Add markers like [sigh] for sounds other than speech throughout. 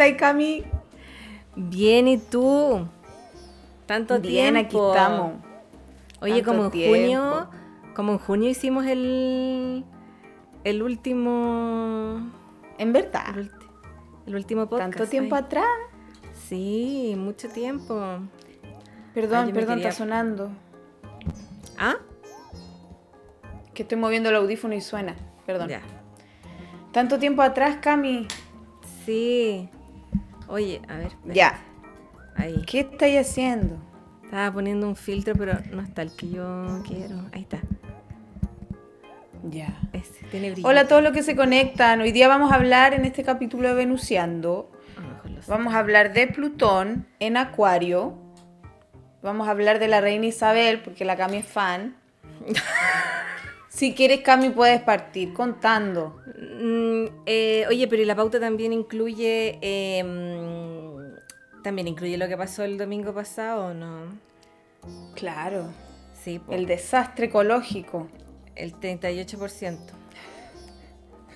estás, Cami? Bien, ¿y tú? Tanto Bien, aquí tiempo. estamos. Oye, Tanto como en tiempo. junio, como en junio hicimos el el último En verdad. el, último podcast. Tanto tiempo ay. atrás. Sí, mucho tiempo. Perdón, Ay, perdón, quería- está sonando. ¿Ah? Que estoy moviendo el audífono y suena. Perdón. Ya. Tanto tiempo atrás, Cami. Sí. Oye, a ver. espera. Ya. Ahí. ¿Qué estáis haciendo? Estaba poniendo un filtro, pero no está el que yo quiero. Ahí está. Ya. Tiene. Hola a todos los que se conectan. Hoy día vamos a hablar en este capítulo de Venusiando. Vamos a hablar de Plutón en Acuario. Vamos a hablar de la reina Isabel, porque la Cami es fan. [laughs] si quieres, Cami, puedes partir contando. Mm, eh, oye, pero ¿y la pauta también incluye eh, mm, también incluye lo que pasó el domingo pasado o no? Claro, Sí, el desastre ecológico. el 38%.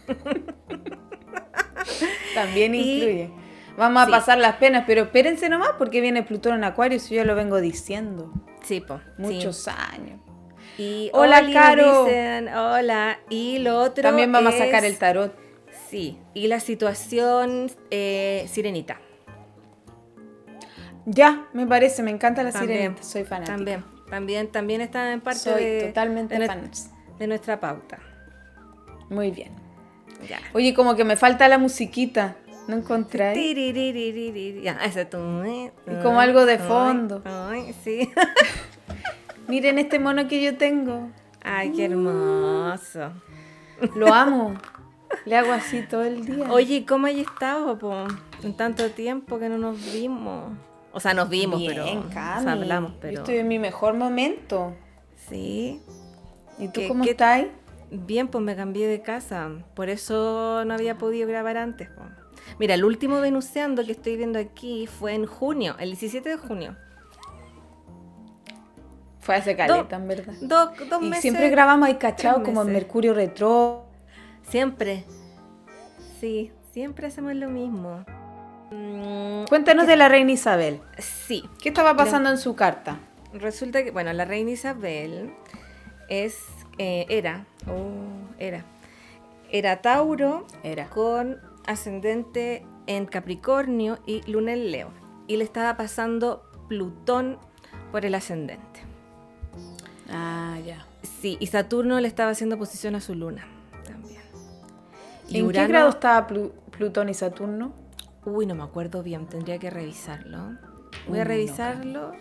[laughs] También Y- incluye. Vamos a sí. pasar las penas, pero espérense nomás porque viene Plutón en Acuario, eso yo lo vengo diciendo Sí, po, sí. muchos años. Y Hola, Oli Caro. dicen, hola. Y lo otro También vamos a sacar el tarot. Sí, y la situación eh, sirenita. Ya, me parece, me encanta la También, sirenita, soy fanática. También, también, también está en parte soy de, totalmente de, nue- fan. de nuestra pauta. Muy bien. Ya. Oye, como que me falta la musiquita. ¿No? Tiririririririri. Ya, ese tú, eh, Y como algo de fondo. Ay, sí. [laughs] Miren este mono que yo tengo. Ay, qué hermoso. Lo amo. Le hago así todo el día. Oye, ¿cómo hay estado, po? En tanto tiempo que no nos vimos. O sea, nos vimos, Bien, pero. o Cami. sea, hablamos, Yo estoy en mi mejor momento. Sí. ¿Y tú ¿Qué- cómo qué- estás? Bien, pues me cambié de casa. Por eso no había podido grabar antes. po. Mira, el último Venuseando que estoy viendo aquí fue en junio, el 17 de junio. Fue hace caleta, en verdad. Dos, dos Y meses. siempre grabamos ahí cachado como en. Mercurio Retro. Siempre. Sí, siempre hacemos lo mismo. Mm, Cuéntanos de la reina Isabel. sí, ¿Qué estaba pasando en su carta? resulta que, bueno, la reina Isabel es, eh, era, oh, era, era Tauro Era. con ascendente en Capricornio y Luna en Leo. Y le estaba pasando Plutón por el ascendente. Ah, ya. Sí, y Saturno le estaba haciendo posición a su luna también. Y ¿En qué grado estaba Plu- Plutón y Saturno? Uy, no me acuerdo bien, tendría que revisarlo. Voy a revisarlo.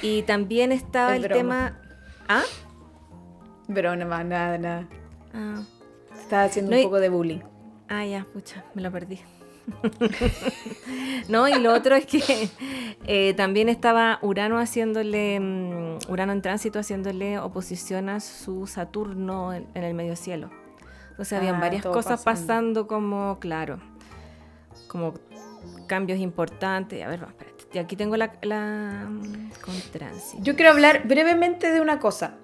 Y también estaba Es el broma. tema. ¿Ah? Más, nada, nada. Ah, Estaba haciendo No, un poco de bullying. ah, ya, pucha, me lo perdí. [laughs] no, y lo otro es que eh, también estaba Urano haciéndole, mm, Urano en tránsito haciéndole oposición a su Saturno en, en el medio cielo. Entonces habían Ah, varias todo cosas pasando. pasando como, claro, como cambios importantes. A ver, espérate. Y aquí tengo la, la mm, con tránsito. Yo quiero hablar brevemente de una cosa.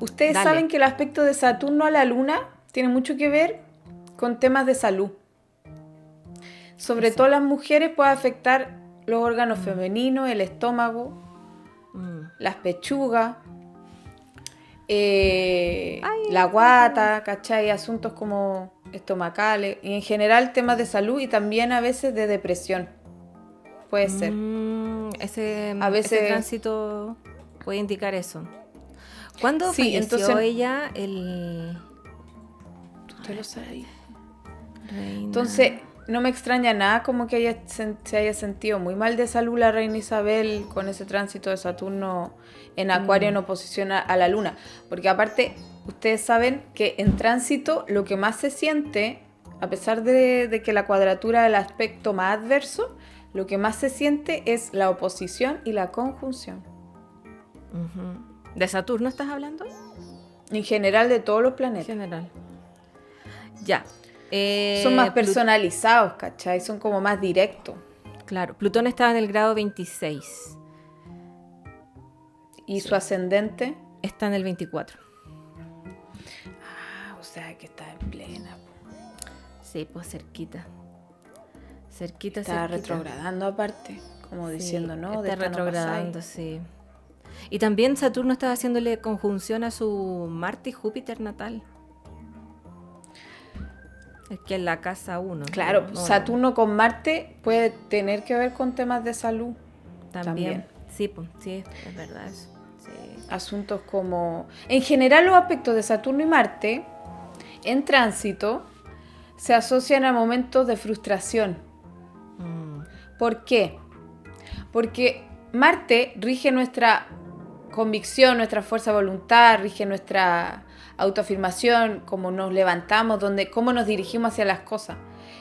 Ustedes Dale. saben que el aspecto de Saturno a la Luna tiene mucho que ver con temas de salud. Sobre todo las mujeres puede afectar los órganos femeninos, el estómago, Mm. las pechugas, eh, Ay, la guata, ¿cachai? Asuntos como estomacales y en general temas de salud y también a veces de depresión. Puede ser. Mm, ese, A ese veces- tránsito puede indicar eso. ¿Cuándo Sí, falleció entonces- ella? El Tú te lo sabes. reina- Entonces, no me extraña nada como que haya, se haya sentido muy mal de salud la reina Isabel con ese tránsito de Saturno en Acuario en oposición a, a la Luna. Porque aparte, ustedes saben que en tránsito lo que más se siente, a pesar de, de que la cuadratura es el aspecto más adverso, lo que más se siente es la oposición y la conjunción. ¿De Saturno estás hablando? En general de todos los En planetas. general. Ya. Eh, Son más personalizados, ¿cachai? Son como más directos. Claro, Plutón estaba en el grado 26. Y su ascendente, Está en el 24. ah, o sea que está en plena. Sí, pues cerquita. Cerquita, Está cerquita. retrogradando aparte, como Sí, diciendo, ¿no? Está no retrogradando, sí. Y también Saturno estaba haciéndole conjunción a su Marte y Júpiter natal. Es que en la casa 1. Claro, Saturno con Marte puede tener que ver con temas de salud. también. también. Sí, pues, sí, es verdad eso. Sí. Asuntos como... En general los aspectos de Saturno y Marte en tránsito se asocian a momentos de frustración. Mm, ¿Por qué? Porque Marte rige nuestra convicción, nuestra fuerza de voluntad, rige nuestra autoafirmación, cómo nos levantamos, donde, cómo nos dirigimos hacia las cosas.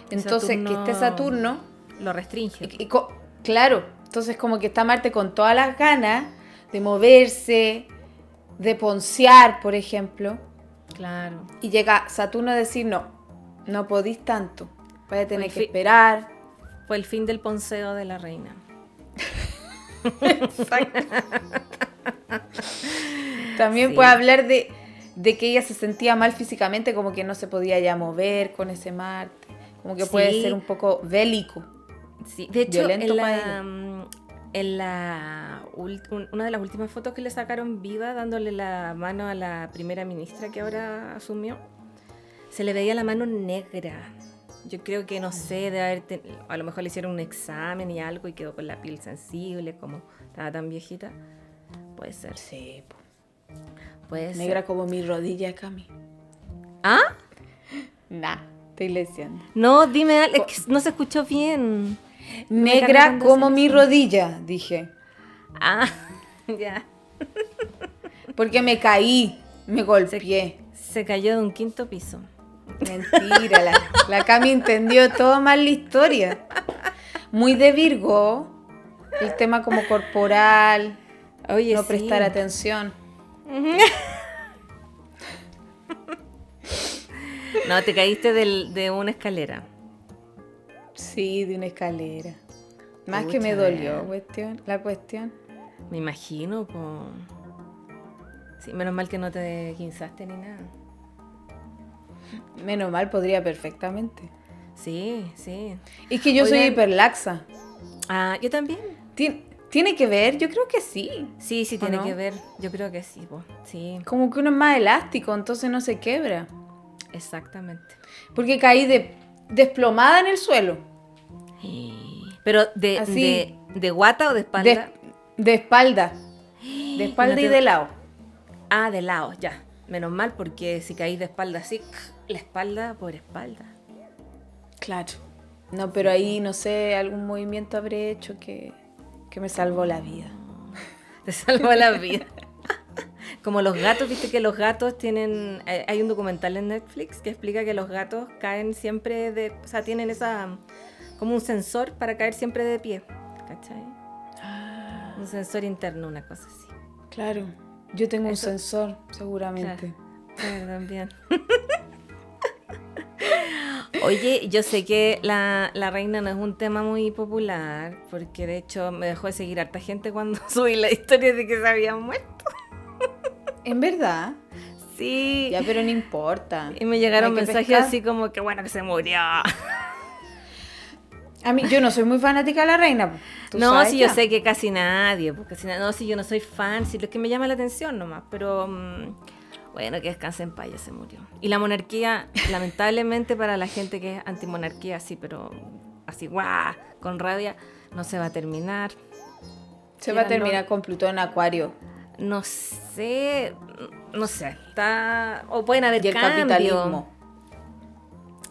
Entonces, que esté Saturno, Lo restringe. y- y co- claro, entonces como que está Marte con todas las ganas de moverse, de poncear, por ejemplo, Claro. y llega Saturno a decir, no, no podís tanto, vais a tener que esperar. Fue el fin del ponceo de la reina. [laughs] [laughs] También Sí. puede hablar de, de que ella se sentía mal físicamente, como que no se podía ya mover con ese Marte. Como que puede ser un poco bélico. Sí, de hecho, Violento en la, mm, en la una de las últimas fotos que le sacaron viva, dándole la mano a la primera ministra que ahora asumió, se le veía la mano negra. Yo creo que no sé, de haber ten- a lo mejor le hicieron un examen y algo y quedó con la piel sensible, como estaba tan viejita. Puede ser, Sí, po. Puede ser. negra como mi rodilla, Cami. ¿Ah? [laughs] Nah, estoy leseando. No, dime, no se escuchó bien. Negra como mi rodilla, dije. Ah, [laughs] ya. Porque me caí, me golpeé. Se cayó de un quinto piso. Mentira, la, la Cami entendió todo mal la historia. Muy de Virgo, el tema como corporal, Oye, no sí. prestar atención. No, te caíste del- de una escalera. Sí, de una escalera. Más que me dolió cuestión, la cuestión. Me imagino, po. Sí, menos mal que no te guinzaste ni nada. Menos mal, podría perfectamente. Sí, sí. Es que yo soy Oigan. hiperlaxa. Ah, yo también. Tien- ¿Tiene que ver? Yo creo que sí. Sí, sí, ¿O tiene no? que ver. Yo creo que sí, po. Sí, Como que uno es más elástico, entonces no se quebra. exactamente. Porque caí de, desplomada en el suelo. Pero de, Así. de, de guata o de espalda. De, de espalda. [gasps] De espalda no y de lado. Ah, de lado, ya. Menos mal, porque si caí de espalda así, [laughs] la espalda por espalda. Claro. No, pero ahí no sé, algún movimiento habré hecho que, que me salvó la vida. Te salvó la vida. Como los gatos, viste que los gatos tienen. eh, Hay un documental en Netflix que explica que los gatos caen siempre de. O sea, tienen esa. como un sensor para caer siempre de pie. ¿Cachai? Un sensor interno, una cosa así. Claro. Yo tengo Eso- un sensor, seguramente. Claro, también. [laughs] Oye, yo sé que la, la reina no es un tema muy popular, porque de hecho me dejó de seguir harta gente cuando [laughs] subí la historia de que se había muerto. En verdad. Sí. Ya, pero no importa. Y me llegaron No mensajes pescar. así como que bueno que se murió. A mí, yo no soy muy fanática de la reina. No, sí, yo sé que casi nadie, porque casi na- no, sí, yo no soy fan, sí, lo que me llama la atención nomás, pero mm, bueno, que descanse en paz, ya se murió. Y la monarquía, lamentablemente para la gente que es antimonarquía, sí, pero así, guau, con rabia, no se va a terminar. Se va a terminar no- con Plutón en Acuario. No sé, no sé, está, o pueden haber Y el capitalismo.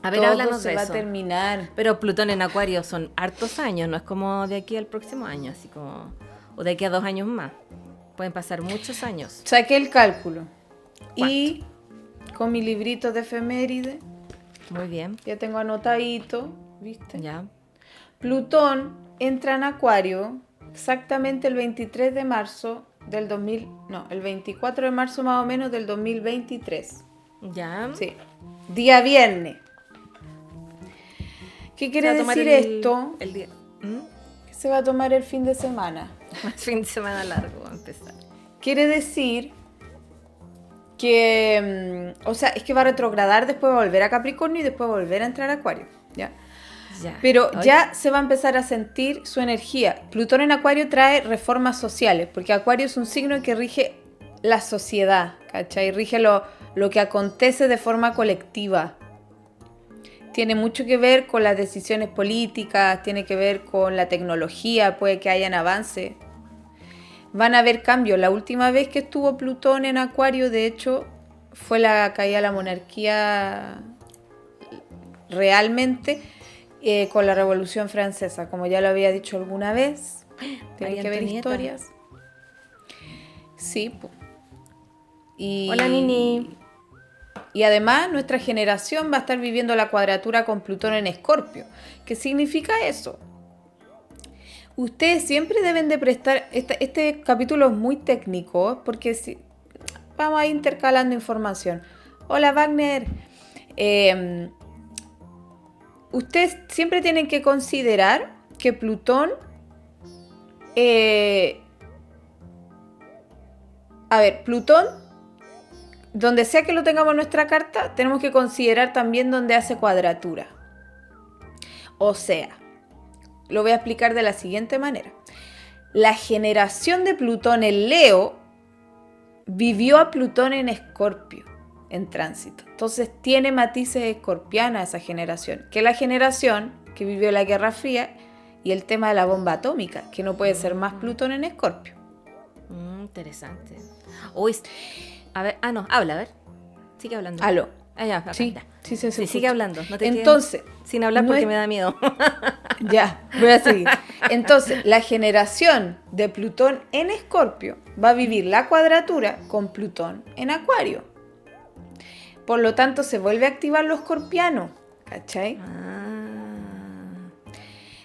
A ver, todo háblanos se de va eso. a terminar. Pero Plutón en Acuario son hartos años, no es como de aquí al próximo año, así como. O de aquí a dos años más. Pueden pasar muchos años. Saqué el cálculo. Y con mi librito de efeméride, Muy bien. ya tengo anotadito, ¿viste? Ya. Plutón entra en Acuario exactamente el 23 de marzo del 2000, no, el 24 de marzo más o menos del 2023. Ya. Sí, día viernes. ¿Qué quiere decir el- esto? El día. ¿Mm? Que se va a tomar el fin de semana. [laughs] Fin de semana largo va a empezar. Quiere decir que, mm, o sea, es que va a retrogradar, después va a volver a Capricornio y después va a volver a entrar a Acuario. ¿ya? Ya. Pero ya se va a empezar a sentir su energía. Plutón en Acuario trae reformas sociales, porque Acuario es un signo que rige la sociedad, ¿cachai? Rige lo, lo que acontece de forma colectiva. Tiene mucho que ver con las decisiones políticas, tiene que ver con la tecnología, puede que hayan avances. Van a haber cambios. La última vez que estuvo Plutón en Acuario, de hecho, fue la caída de la monarquía realmente eh, con la Revolución Francesa, como ya lo había dicho alguna vez. [gasps] Tienen que ver historias. Sí. Y, Hola, Nini. Y además nuestra generación va a estar viviendo la cuadratura con Plutón en Escorpio. ¿Qué significa eso? Ustedes siempre deben de prestar, este, capítulo es muy técnico porque si, vamos a ir intercalando información. Hola Wagner. Eh, ustedes siempre tienen que considerar que Plutón... eh, a ver, Plutón donde sea que lo tengamos en nuestra carta, tenemos que considerar también donde hace cuadratura. O sea, lo voy a explicar de la siguiente manera. La generación de Plutón en Leo vivió a Plutón en Escorpio, en tránsito. Entonces tiene matices escorpianas esa generación, que la generación que vivió la Guerra Fría y el tema de la bomba atómica, que no puede ser más Plutón en Escorpio. Mm, interesante. Uy, a ver, ah, no, habla, a ver. Sigue hablando. Aló. Ah, ya, acá, Sí, ya. sí, se Sí, escucha. sigue hablando. No te Entonces, sin hablar no porque es- me da miedo. [laughs] Ya, voy a seguir. [laughs] Entonces, la generación de Plutón en Escorpio va a vivir la cuadratura con Plutón en Acuario. Por lo tanto, se vuelve a activar lo escorpiano. ¿Cachai? Ah,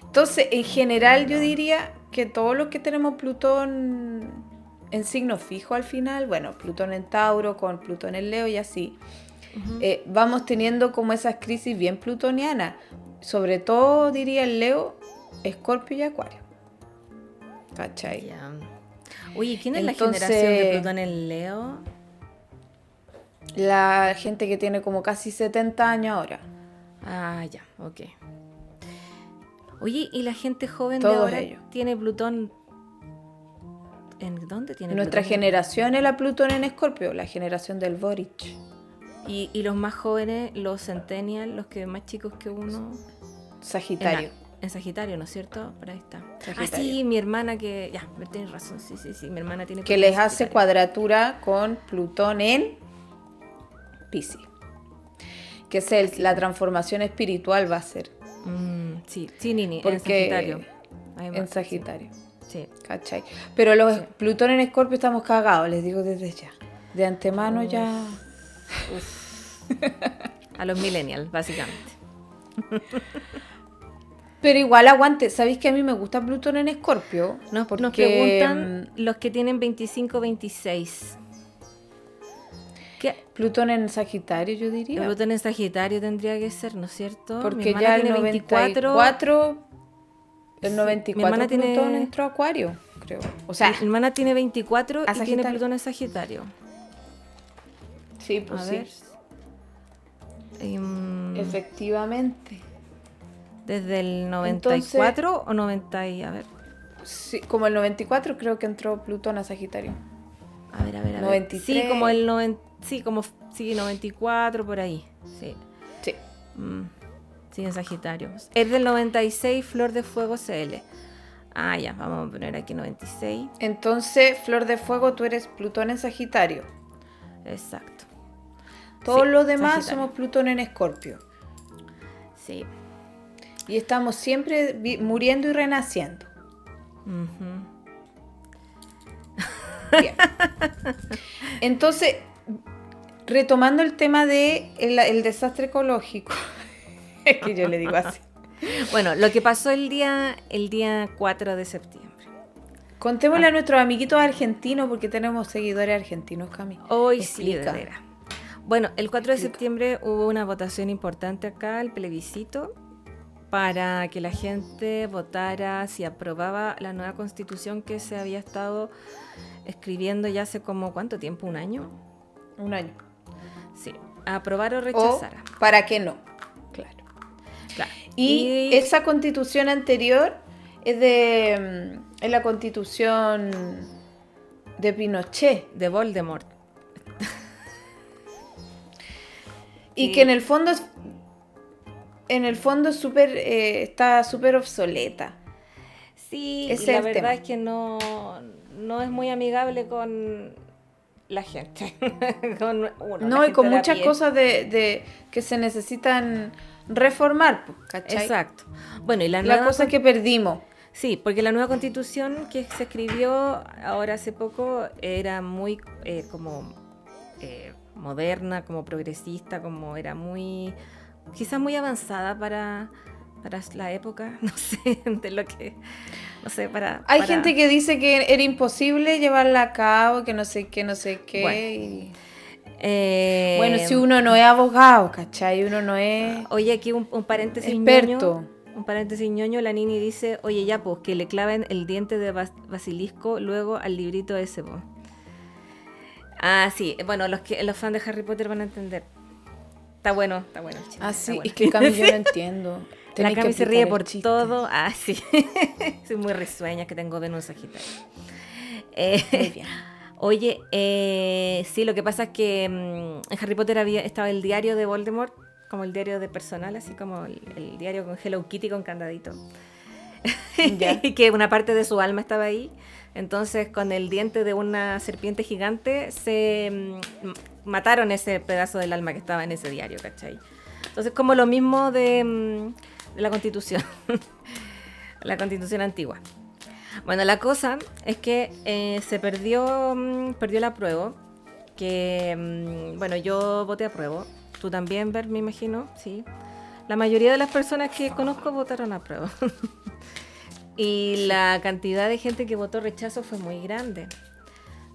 Entonces, en general, yo diría que todos los que tenemos Plutón en signo fijo al final, bueno, Plutón en Tauro con Plutón en Leo y así, eh, vamos teniendo como esas crisis bien plutonianas. Sobre todo, diría el Leo, Escorpio y Acuario. ¿Cachai? Oye, ¿quién es la generación de Plutón en Leo? La gente que tiene como casi 70 años ahora. Ah, ya, ok. Oye, ¿y la gente joven Todos de ahora ellos. tiene Plutón? ¿En dónde tiene Nuestra Plutón? generación es la Plutón en Escorpio, la generación del Boric. Y, y los más jóvenes, los centennials, los que más chicos que uno. En, Sagitario. en Sagitario, ¿no es cierto? Por ahí está. Ah, Sagitario. sí, mi hermana que. Ya, tienes razón. Sí, sí, sí. Mi hermana tiene. que les en hace Sagitario. cuadratura con Plutón en Piscis. Que es el- la transformación espiritual va a ser Mm, sí, sí, Nini, en Porque- Sagitario. Ahí va, en Sagitario. Sí. ¿Cachai? Pero los Plutón en Escorpio estamos cagados, les digo desde ya. De antemano ya. [laughs] A los millennials, básicamente. [laughs] Pero igual aguante, ¿sabéis que a mí me gusta Plutón en Escorpio? Nos, Porque, nos preguntan mm, los que tienen 25, 26. ¿Qué? Plutón en Sagitario, yo diría. Plutón en Sagitario tendría que ser, ¿no es cierto? Porque ya el tiene 94, el Sí, 94 mi hermana tiene- Plutón entró a Acuario, creo. O sea, Mi hermana tiene 24 A y tiene. Plutón en Sagitario. sí, pues A sí. ver. Em, Efectivamente. ¿Desde el 94 o 90 y a ver? Sí, como el 94 creo que entró Plutón a Sagitario. A ver, a ver, a ver. 93. Sí, como el 90, sí, como sí, 94 por ahí. Sí. Sí. Mm, sí, en Sagitario. Es del 96 Flor de Fuego CL. Ah, ya, vamos a poner aquí 96. Entonces, Flor de Fuego, tú eres Plutón en Sagitario. Exacto. Todos Sí, los demás somos Plutón en Escorpio. Sí. Y estamos siempre muriendo y renaciendo. Bien. Entonces, retomando el tema de el, el desastre ecológico, [laughs] es que yo le digo así. [laughs] Bueno, lo que pasó el día, el día 4 de septiembre. Contémosle a nuestros amiguitos argentinos, porque tenemos seguidores argentinos, Cami. Hoy sí, de. Bueno, el 4 de septiembre hubo una votación importante acá, el plebiscito, para que la gente votara si aprobaba la nueva constitución que se había estado escribiendo ya hace como cuánto tiempo, un año. Un año. Sí, aprobar o O rechazar. para qué no. Claro. Claro. Y, esa constitución anterior es de mm, es la constitución de Pinochet. de Voldemort. Y Sí. que en el fondo es en el fondo es súper eh, está súper obsoleta. Sí, y la verdad tema. es que no, no es muy amigable con la gente. [laughs] con uno, la no, y con muchas cosas de, de- que se necesitan reformar, ¿cachai? Exacto. Bueno, y la, La cosa que perdimos. Sí, porque la nueva constitución que se escribió ahora hace poco era muy eh, como eh, moderna, como progresista, como era muy, quizás muy avanzada para, para la época, [laughs] no sé, de lo que, no sé, para... Hay para- gente que dice que era imposible llevarla a cabo, que no sé qué, no sé qué. Bueno. Eh, Bueno, si uno no es abogado, ¿cachai? Uno no es Oye, aquí un, un paréntesis experto. ñoño. Un paréntesis ñoño, la Nini dice, oye ya, pues, que le claven el diente de bas- basilisco luego al librito ese, po". Ah, sí, bueno, los que los fans de Harry Potter van a entender. Está bueno, está bueno. chiste, Ah, sí, bueno. es que Cami yo no [laughs] entiendo. La Tenéis que Cami se ríe por chiste. todo. Ah, sí. [laughs] Soy muy risueña, que tengo Venus Sagitario. Eh, Muy bien. [laughs] Oye, eh, sí, lo que pasa es que mm, en Harry Potter había, estaba el diario de Voldemort, como el diario de personal, así como el, el diario con Hello Kitty con candadito. Y que una parte de su alma estaba ahí. Entonces, con el diente de una serpiente gigante, se mm, mataron ese pedazo del alma que estaba en ese diario, ¿cachai? Entonces, como lo mismo de, mm, la constitución, [laughs] la constitución antigua. Bueno, la cosa es que eh, se perdió, mm, perdió la prueba, que, bueno, yo voté a prueba, tú también, Ver, me imagino, sí. La mayoría de las personas que conozco votaron a prueba. [laughs] y la cantidad de gente que votó rechazo fue muy grande.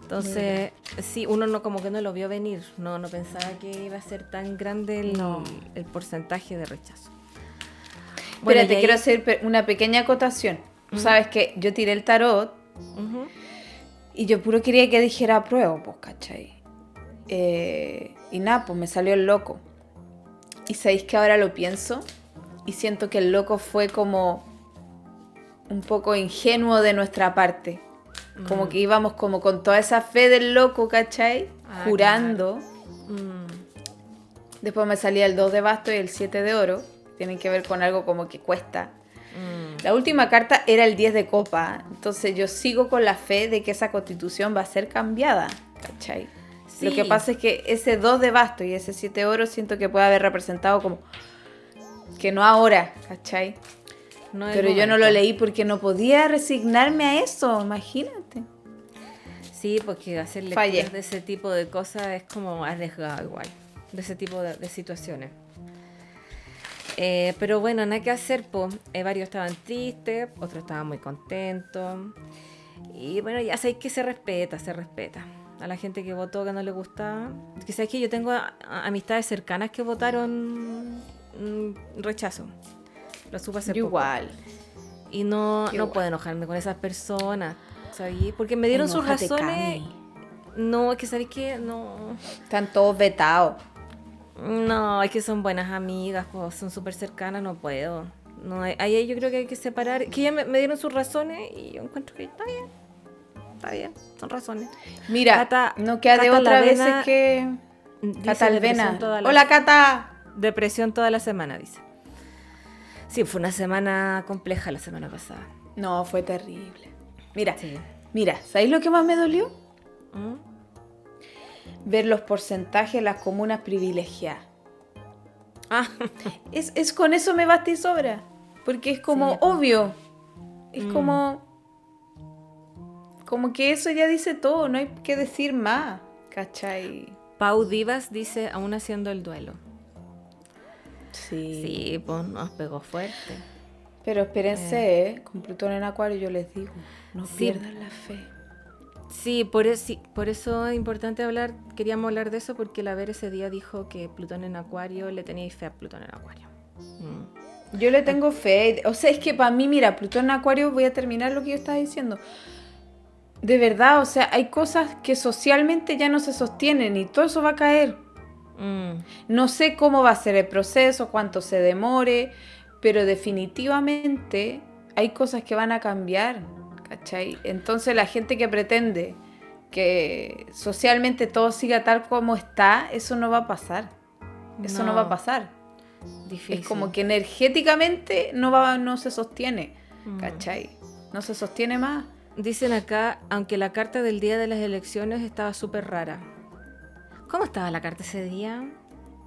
Entonces, sí, uno no como que no lo vio venir, no, no pensaba que iba a ser tan grande el, No. el porcentaje de rechazo. Bueno, te ahí- quiero hacer una pequeña acotación. Sabes que yo tiré el tarot y yo puro quería que dijera prueba, pues, ¿cachai? Eh, y nada, pues me salió el loco. Y sabéis que ahora lo pienso y siento que el loco fue como un poco ingenuo de nuestra parte. Como que íbamos como con toda esa fe del loco, ¿cachai? Ah, Jurando. Mm. Después me salía el 2 de basto y el 7 de oro. Tienen que ver con algo como que cuesta. Mm. La última carta era el 10 de copa. Entonces yo sigo con la fe de que esa constitución va a ser cambiada. ¿Cachai? Lo que pasa es que ese 2 de basto y ese 7 de oro siento que puede haber representado como que no ahora, ¿cachai? No Pero yo no lo leí porque no podía resignarme a eso, imagínate. Sí, porque hacer lecturas de ese tipo de cosas es como arriesgado igual, de ese tipo de, de situaciones. Eh, pero bueno, nada que hacer, pues. varios estaban tristes, otros estaban muy contentos. Y bueno, ya sabéis que se respeta, se respeta. A la gente que votó que no le gustaba. Que sabéis que yo tengo a- a- amistades cercanas que votaron mm, rechazo. Lo supe hace Yo poco. igual. Y no, no puedo enojarme con esas personas, ¿sabes? Porque me dieron sus razones. Cami. No, es que ¿sabes qué? No. Están todos vetados. No, es que son buenas amigas, pues, son súper cercanas, no puedo. No, ahí yo creo que hay que separar. Que ya me, me dieron sus razones y yo encuentro que está bien. Está bien, son razones. Mira, Cata- no queda de otra vez que... Dice Cata depresión Alvena. toda la- Hola, Cata. Depresión toda la semana, dice. Sí, fue una semana compleja la semana pasada. No, fue terrible. Mira, Sí. mira, ¿sabéis lo que más me dolió? ¿Mm? Ver los porcentajes de las comunas privilegiadas. Ah, [laughs] Es, es con eso me basta y sobra. Porque es como Sí, pues. obvio. Es Mm. como. Como que eso ya dice todo, no hay que decir más. ¿Cachai? Pau Divas dice, aún haciendo el duelo. Sí. Sí, pues nos pegó fuerte. Pero espérense, ¿eh? con Plutón en Acuario yo les digo, no Sí. pierdan la fe. Sí, por, es- sí, por eso es importante hablar, queríamos hablar de eso porque la Ver ese día dijo que Plutón en Acuario le teníais fe a Plutón en Acuario. Mm. Yo le tengo fe. O sea, es que para mí, mira, Plutón en Acuario, voy a terminar lo que yo estaba diciendo. De verdad, o sea, hay cosas que socialmente ya no se sostienen y todo eso va a caer. Mm. No sé cómo va a ser el proceso, cuánto se demore, pero definitivamente hay cosas que van a cambiar, ¿cachai? Entonces la gente que pretende que socialmente todo siga tal como está, eso no va a pasar. Eso no, va a pasar. Difícil. Es como que energéticamente no, va, no se sostiene, Mm. ¿cachai? No se sostiene más. Dicen acá, aunque la carta del día de las elecciones estaba súper rara. ¿Cómo estaba la carta ese día?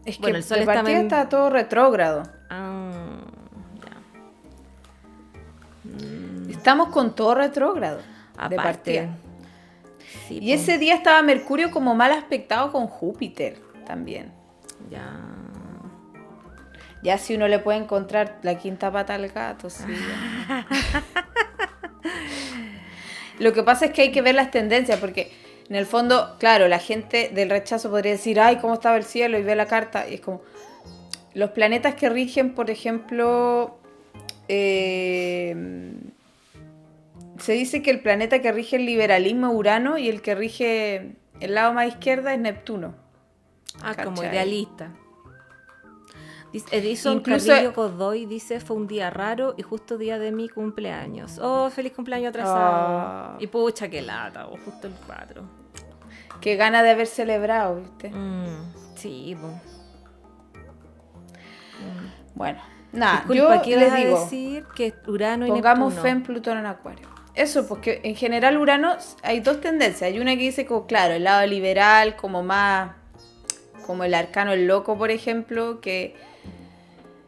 Es Bueno, que el sol de está todo retrógrado. Ah, ya. Estamos con todo retrógrado. De Aparte. Sí, Y ese día estaba Mercurio como mal aspectado con Júpiter también. Ya. Ya si uno le puede encontrar la quinta pata al gato, sí. [laughs] Lo que pasa es que hay que ver las tendencias, porque en el fondo, claro, la gente del rechazo podría decir, ay, ¿cómo estaba el cielo? Y ve la carta, y es como, los planetas que rigen, por ejemplo, eh, se dice que el planeta que rige el liberalismo es Urano y el que rige el lado más izquierda es Neptuno. Ah, como idealista. Edison Incluso- Carrillo Godoy dice fue un día raro y justo día de mi cumpleaños. Oh, feliz cumpleaños atrasado. Ah. Y pucha, qué lata, o justo el 4. Qué gana de haber celebrado, ¿viste? Mm, sí, po. Bueno, nada, Disculpa, yo ¿qué les digo, decir? Que Urano y pongamos Neptuno. fe en Plutón en Acuario. Eso, porque en general Urano hay dos tendencias. Hay una que dice como, claro, el lado liberal, como más, como el arcano el loco, por ejemplo, que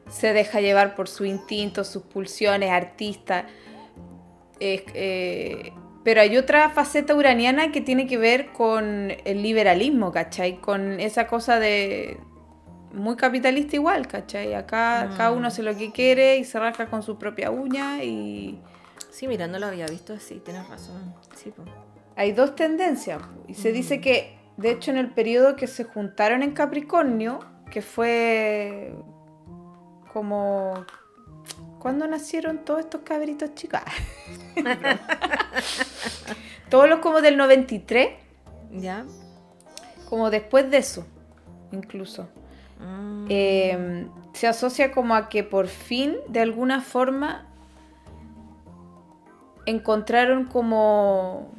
se deja llevar por su instinto, sus pulsiones, artista. Eh, pero hay otra faceta uraniana que tiene que ver con el liberalismo, ¿cachai? Con esa cosa de muy capitalista igual, ¿cachai? Acá Mm. cada uno hace lo que quiere y se rasca con su propia uña y Sí, mira, no lo había visto así, tienes razón. Sí, po. hay dos tendencias. Y se dice que, de hecho, en el periodo que se juntaron en Capricornio, que fue como... ¿Cuándo nacieron todos estos cabritos chicos? [laughs] todos los como del 93, ¿Ya? como después de eso, incluso. Mm, eh, se asocia como a que por fin, de alguna forma, encontraron como...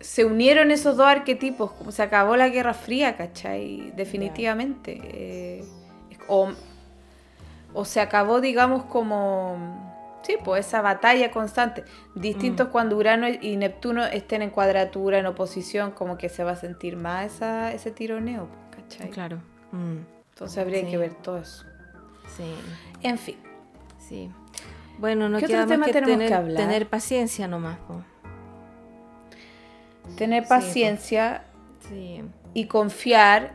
Se unieron esos dos arquetipos, como se acabó la Guerra Fría, ¿cachai? Definitivamente. Eh, o, o se acabó, digamos, como... Sí, pues esa batalla constante. Distintos cuando Urano y Neptuno estén en cuadratura, en oposición, como que se va a sentir más esa, ese tironeo, ¿cachai? Claro. Mm, Entonces habría Sí. que ver todo eso. sí, En fin, sí. Bueno, no ¿Qué queda más tema que tenemos tener, que hablar? tener paciencia nomás, po. tener paciencia Sí. y confiar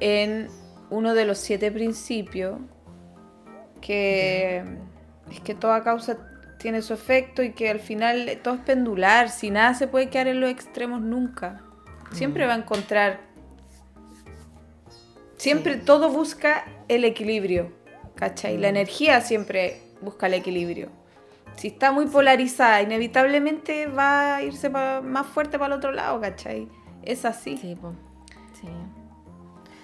en uno de los siete principios que es que toda causa tiene su efecto y que al final todo es pendular, si nada se puede quedar en los extremos nunca. Siempre Mm. va a encontrar siempre Sí. todo busca el equilibrio, ¿cachai? La Mm. energía siempre busca el equilibrio. Si está muy polarizada, inevitablemente va a irse pa- más fuerte para el otro lado, ¿cachai? Es así. Sí, po. Sí.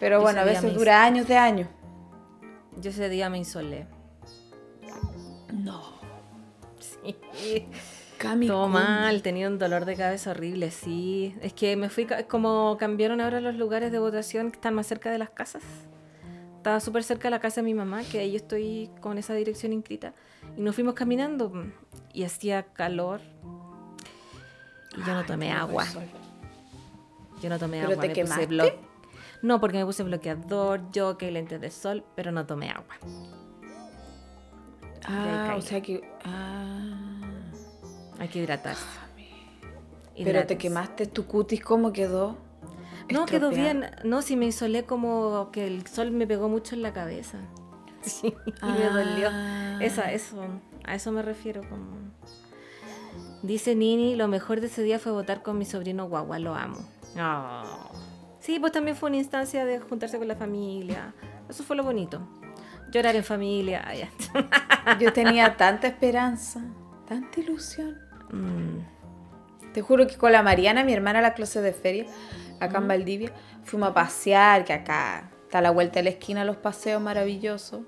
Pero Yo bueno, a veces dura años de años. Yo ese día me insolé. No. Sí. Cami, Todo mal, tenía un dolor de cabeza horrible, sí. Es que me fui, como cambiaron ahora los lugares de votación que están más cerca de las casas. Estaba súper cerca de la casa de mi mamá, que ahí yo estoy con esa dirección inscrita. Y nos fuimos caminando mm, y hacía calor. Y yo no tomé agua. Yo no tomé ¿Pero agua, te me quemaste? puse. No, porque me puse bloqueador, yo que lentes de sol, pero no tomé agua. Ah, o sea que. Ah. Hay que hidratarse. Pero te quemaste tu cutis, ¿cómo quedó? No, quedó bien. No, si me isolé como que el sol me pegó mucho en la cabeza. [laughs] Sí, y me dolió. Ah. Esa, eso, a eso me refiero como... Dice Nini, lo mejor de ese día fue votar con mi sobrino Guagua, lo amo. Oh. Sí, pues también fue una instancia de juntarse con la familia. Eso fue lo bonito. Llorar en familia. ah. Yo [laughs] tenía tanta esperanza, tanta ilusión. Mm, Te juro que con la Mariana, mi hermana, la clase de feria, acá en Valdivia, fuimos a pasear, que acá está a la vuelta de la esquina los paseos maravillosos.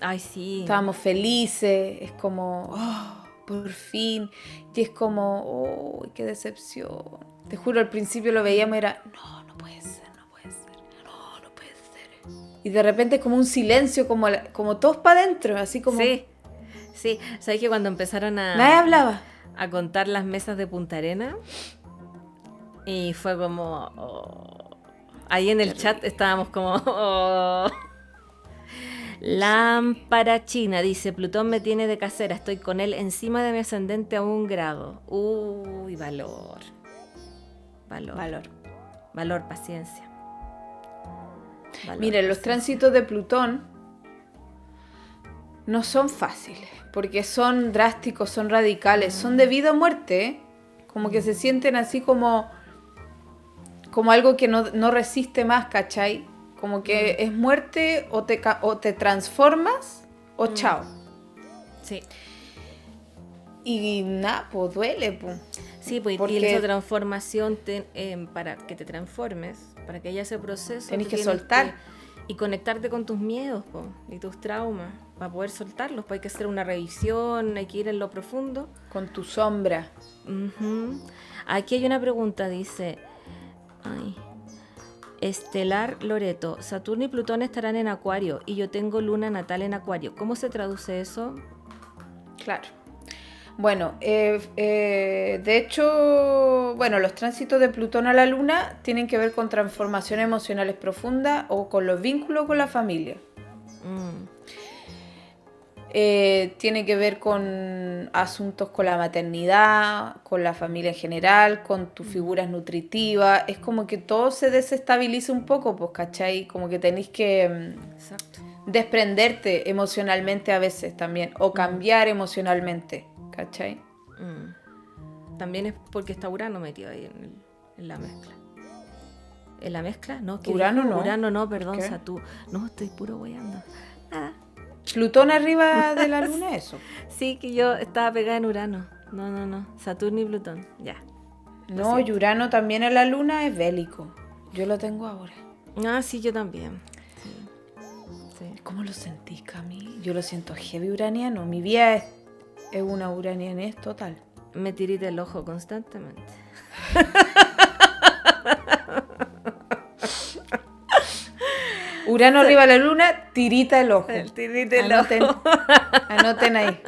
Ay, sí. Estábamos felices, es como, oh, por fin. Y es como, oh, qué decepción. Te juro, al principio lo veíamos y era, no puede ser, no puede ser, no, no puede ser. Y de repente es como un silencio, como, como todos para adentro, así como, Sí, sí. ¿Sabes que cuando empezaron a... nadie hablaba. a contar las mesas de Punta Arena. Y fue como. oh. Ahí en el chat estábamos como. [laughs] oh. Lámpara china, dice, Plutón me tiene de casera, estoy con él encima de mi ascendente a un grado. Uy, valor. Valor. Valor. Valor, paciencia. Valor, Miren, los tránsitos de Plutón no son fáciles, porque son drásticos, son radicales, son de vida o muerte, ¿eh? como que se sienten así como, como algo que no, no resiste más, ¿cachai? Como que es muerte o te, o te transformas o chao. Sí. Y nada, pues duele, pues. Sí, pues Porque- y esa transformación, te- em, para que te transformes, para que haya ese proceso. Tenés que tienes soltar. que- y conectarte con tus miedos po, y tus traumas, para poder soltarlos. Pues hay que hacer una revisión, hay que ir en lo profundo. Con tu sombra. Aquí hay una pregunta, dice. Ay. Estelar Loreto, Saturno y Plutón estarán en Acuario y yo tengo luna natal en Acuario. ¿Cómo se traduce eso? Claro. Bueno, eh, eh, de hecho, bueno, los tránsitos de Plutón a la Luna tienen que ver con transformaciones emocionales profundas o con los vínculos con la familia. Mm, Eh, tiene que ver con asuntos con la maternidad, con la familia en general, con tus figuras nutritivas. Es como que todo se desestabiliza un poco, pues, ¿cachai? Como que tenéis que mm, exacto. desprenderte emocionalmente a veces también, o cambiar emocionalmente, ¿cachai? Mm. También es porque está Urano metido ahí en, el- en la mezcla. ¿En la mezcla? No, ¿qué Urano no. Urano no, perdón? Saturno. No, estoy puro weyando. Nada. Plutón arriba de la luna, eso. [laughs] Sí, que yo estaba pegada en Urano. No, no, no. Saturno y Plutón. Ya. No, y Urano también en la luna es bélico. Yo lo tengo ahora. Ah, sí, yo también. Sí. Sí. ¿Cómo lo sentís, Cami? Yo lo siento heavy uraniano. Mi vida es, es una uranianés total. Me tirita el ojo constantemente. Urano arriba de la luna, tirita el ojo. El tirita el Anoten, anoten ahí.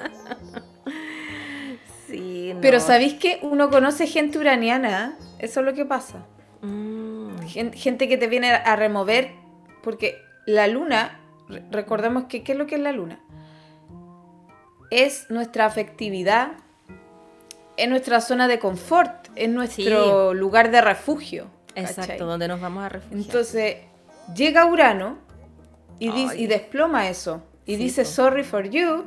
Sí, no. Pero ¿sabéis que uno conoce gente uraniana? Eso es lo que pasa. Mm, Gen- Gente que te viene a remover, porque la luna, re- recordemos que, ¿qué es lo que es la luna? Es nuestra afectividad, es nuestra zona de confort, es nuestro lugar de refugio. exacto, ¿cachai? donde nos vamos a refugiar. Entonces, llega Urano y, desploma eso. Y Sí, dice, sorry for you,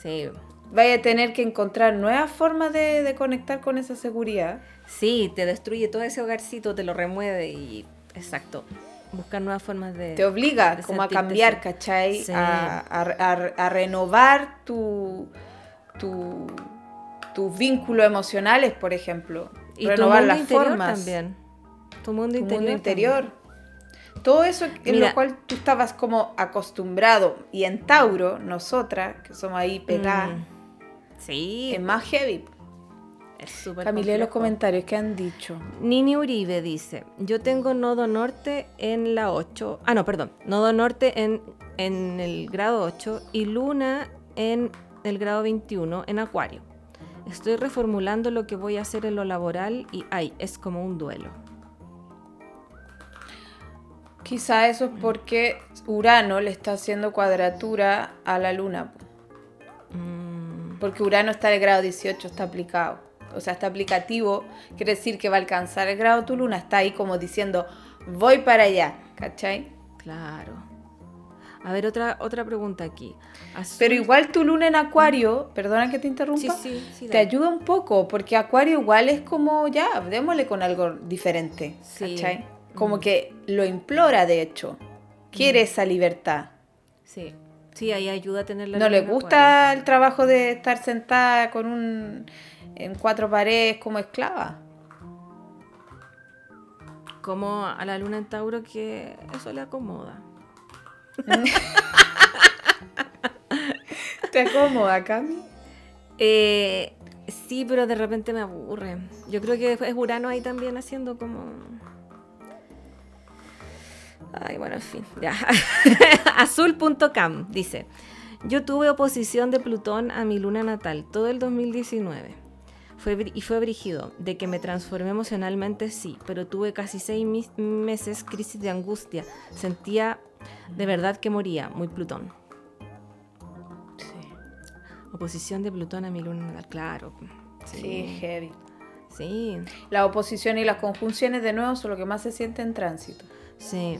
sí. vaya a tener que encontrar nuevas formas de, de conectar con esa seguridad. Sí, te destruye todo ese hogarcito, te lo remueve y. Exacto. Buscar nuevas formas de. te obliga de como a cambiar, ¿cachai? Sí. A, a- a- a renovar tu, tu- tus vínculos emocionales, por ejemplo. Y tu renovar mundo las interior formas. también. Tu mundo Tu interior. mundo también. interior. Todo eso en Mira. lo cual tú estabas como acostumbrado. Y en Tauro, nosotras, que somos ahí pegadas, Mm. Sí, es más heavy. Es súper Camila, los comentarios que han dicho. Nini Uribe dice, yo tengo nodo norte en la 8, ah no, perdón, nodo norte en, en el grado 8 y luna en el grado 21 en acuario. Estoy reformulando lo que voy a hacer en lo laboral y ay, es como un duelo. Quizá eso es porque Urano le está haciendo cuadratura a la luna. Mm, Porque Urano está en el grado 18, está aplicado. O sea, está aplicativo, quiere decir que va a alcanzar el grado tu luna. Está ahí como diciendo, voy para allá, ¿cachai? claro. A ver, otra, otra pregunta aquí. Azul- Pero igual tu luna en Acuario, perdona que te interrumpa, Sí, sí, sí, te ayuda un poco, porque Acuario igual es como, ya, démosle con algo diferente, Sí. ¿cachai? Como que lo implora, de hecho. Quiere esa libertad. Sí, sí, ahí ayuda a tener la No le gusta el trabajo de estar sentada con un en cuatro paredes como esclava. Como a la luna en Tauro que eso le acomoda. [laughs] ¿Te acomoda, Cami? Eh, sí, pero de repente me aburre. Yo creo que es Urano ahí también haciendo como... Ay, bueno, en fin, ya. [laughs] Azul.cam dice, yo tuve oposición de Plutón a mi luna natal todo el 2019. Fue, y fue brígido, de que me transformé emocionalmente, sí, pero tuve casi seis meses crisis de angustia. Sentía de verdad que moría, muy Plutón. Sí. Oposición de Plutón a mi luna natal, claro. Sí, heavy. Sí, La oposición y las conjunciones de nuevo son lo que más se siente en tránsito. sí.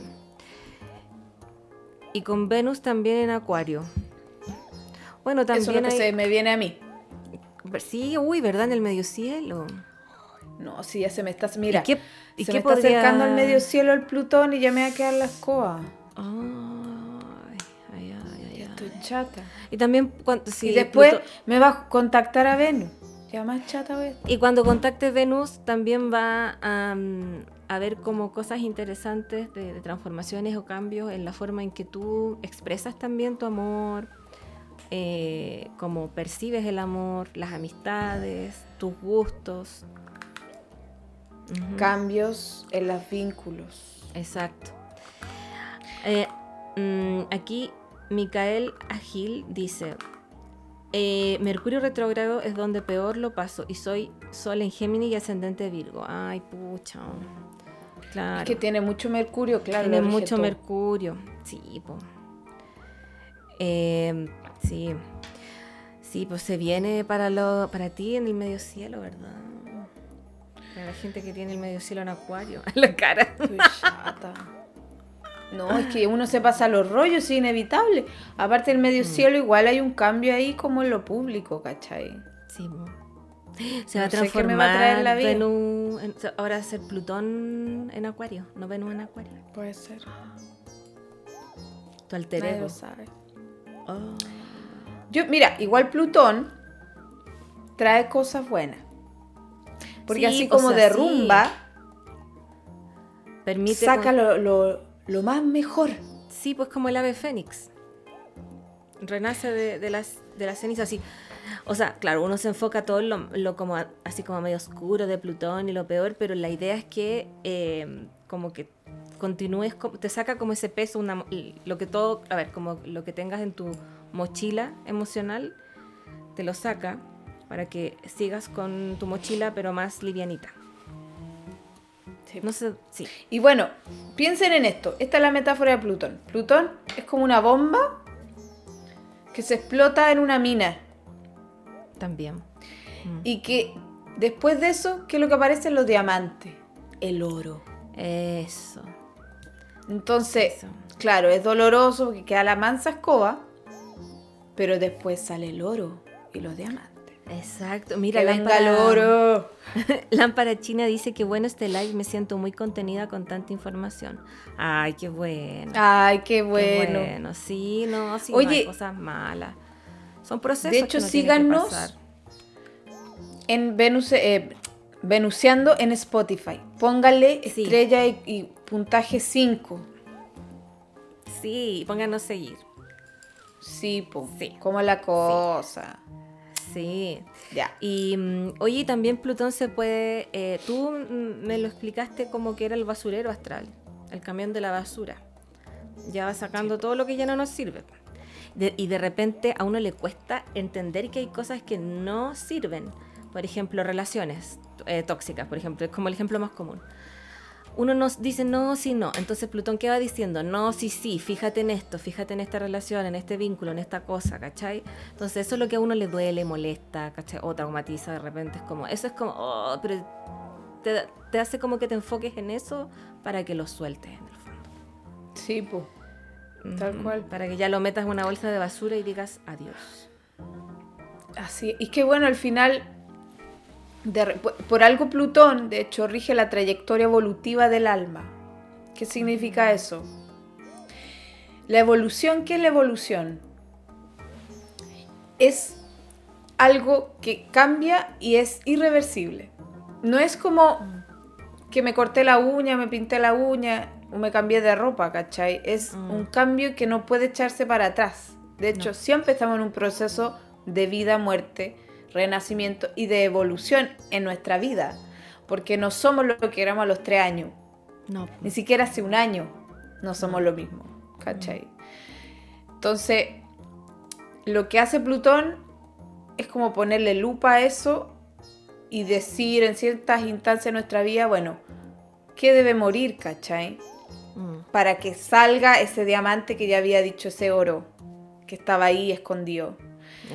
Y con Venus también en Acuario. Bueno, Eso es lo también que hay... se me viene a mí. Sí, uy, ¿verdad? En el medio cielo. No, sí, ya se me está... Mira, ¿Y qué, y se qué me está podría- acercando al medio cielo el Plutón y ya me va a quedar la escoba. Ay, ay, ay, ay, Ya estoy chata. Y también cuando, sí, y después me va a contactar a Venus. Ya más chata voy a estar. y cuando contacte Venus también va a, mm, a ver como cosas interesantes de, de transformaciones o cambios en la forma en que tú expresas también tu amor, eh, cómo percibes el amor, las amistades, tus gustos. Cambios en los vínculos. Exacto. Eh, mm, aquí Micael Agil dice, eh, Mercurio retrógrado es donde peor lo paso y soy Sol en Géminis y ascendente Virgo. Ay, pucha. Claro. Es que tiene mucho mercurio, claro. Tiene mucho todo. Mercurio. Sí, po. Eh, sí. Sí, pues se viene para, lo, para ti en el medio cielo, ¿verdad? Para la gente que tiene el medio cielo en acuario. [laughs] En la cara. Estoy chata. No, es que uno se pasa los rollos, es inevitable. Aparte del Mm. medio cielo, igual hay un cambio ahí como en lo público, ¿cachai? Sí. Se va a No transformar va a traer la vida. En- ahora va a ser Plutón en Acuario, no Venus en Acuario. Puede ser. Tu alter Nadie ego. lo sabe. Oh. Yo, mira, igual Plutón trae cosas buenas. Porque Sí, así o como derrumba, Permite. saca con- lo, lo- lo más mejor. Sí, pues como el ave fénix. Renace de, de las, de las cenizas, así. O sea, claro, uno se enfoca todo en lo, lo como a- así como medio oscuro de Plutón y lo peor, pero la idea es que eh, como que continúes, co- te saca como ese peso, una, lo que todo, a ver, como lo que tengas en tu mochila emocional, te lo saca para que sigas con tu mochila, pero más livianita. No sé, sí. Y bueno, piensen en esto. Esta es la metáfora de Plutón. Plutón es como una bomba que se explota en una mina. También. Mm. Y que después de eso, ¿qué es lo que aparece? Los diamantes. El oro. Eso. Entonces, Eso. claro, es doloroso porque queda la mansa escoba, pero después sale el oro y los diamantes. Exacto. Mira, que venga el lámpara, oro. [laughs] lámpara China dice que bueno este live, me siento muy contenida con tanta información. Ay, qué bueno. Ay, qué Qué bueno. bueno. Sí, no, sí, Oye, no hay cosas malas. Son procesos. de hecho, que que síganos pasar. En Venus, eh, Venuseando en Spotify. Póngale Sí. estrella y, y puntaje 5. Sí, pónganos seguir. Sí, po. Sí. Como la cosa. Sí. Ya. Y mm, oye, también Plutón se puede. eh, tú mm, me lo explicaste como que era el basurero astral, el camión de la basura. Ya va sacando todo lo que ya no nos sirve. De- y de repente a uno le cuesta entender que hay cosas que no sirven. Por ejemplo, relaciones eh, tóxicas, por ejemplo, es como el ejemplo más común. Uno nos dice no, sí, no. Entonces Plutón, ¿qué va diciendo? No, sí, sí, fíjate en esto, fíjate en esta relación, en este vínculo, en esta cosa, ¿cachai? Entonces eso es lo que a uno le duele, molesta, ¿cachai? O traumatiza de repente. Es como, eso es como, oh, pero te, te hace como que te enfoques en eso para que lo sueltes en el fondo. Sí, pues. Tal cual. Para que ya lo metas en una bolsa de basura y digas adiós. Así, y que bueno, al final, de por, algo Plutón, de hecho, rige la trayectoria evolutiva del alma. ¿Qué significa eso? La evolución, ¿qué es la evolución? Es algo que cambia y es irreversible. No es como que me corté la uña, me pinté la uña o me cambié de ropa, ¿cachai? Es Mm. un cambio que no puede echarse para atrás. De hecho, No. siempre estamos en un proceso de vida, muerte, renacimiento y de evolución en nuestra vida. Porque no somos lo que éramos a los tres años. No. Ni siquiera hace un año no somos lo mismo, ¿cachai? Entonces, lo que hace Plutón es como ponerle lupa a eso y decir en ciertas instancias de nuestra vida, bueno, ¿qué debe morir, cachai? Mm. Para que salga ese diamante que ya había dicho ese oro, que estaba ahí escondido.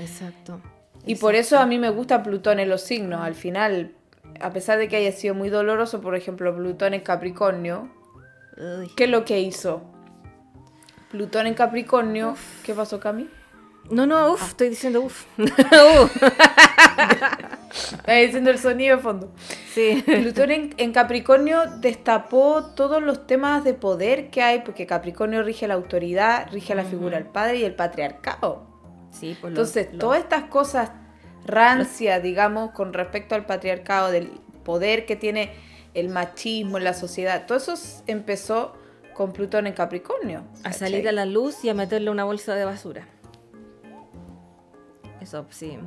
Exacto. Y por eso a mí me gusta Plutón en los signos. Al final, a pesar de que haya sido muy doloroso, por ejemplo, Plutón en Capricornio, Uy. ¿qué es lo que hizo? Plutón en Capricornio, ¿qué pasó, Cami? No, no, Ah. uff, estoy diciendo uff. Uf. [laughs] [laughs] Está diciendo el sonido de fondo. sí. Plutón en, en Capricornio destapó todos los temas de poder que hay, porque Capricornio rige la autoridad, rige la figura del padre y el patriarcado. Sí, pues Entonces, lo- todas estas cosas rancias, digamos, con respecto al patriarcado, del poder que tiene el machismo en la sociedad, todo eso empezó con Plutón en Capricornio. a salir a la luz y a meterle una bolsa de basura. Eso, sí.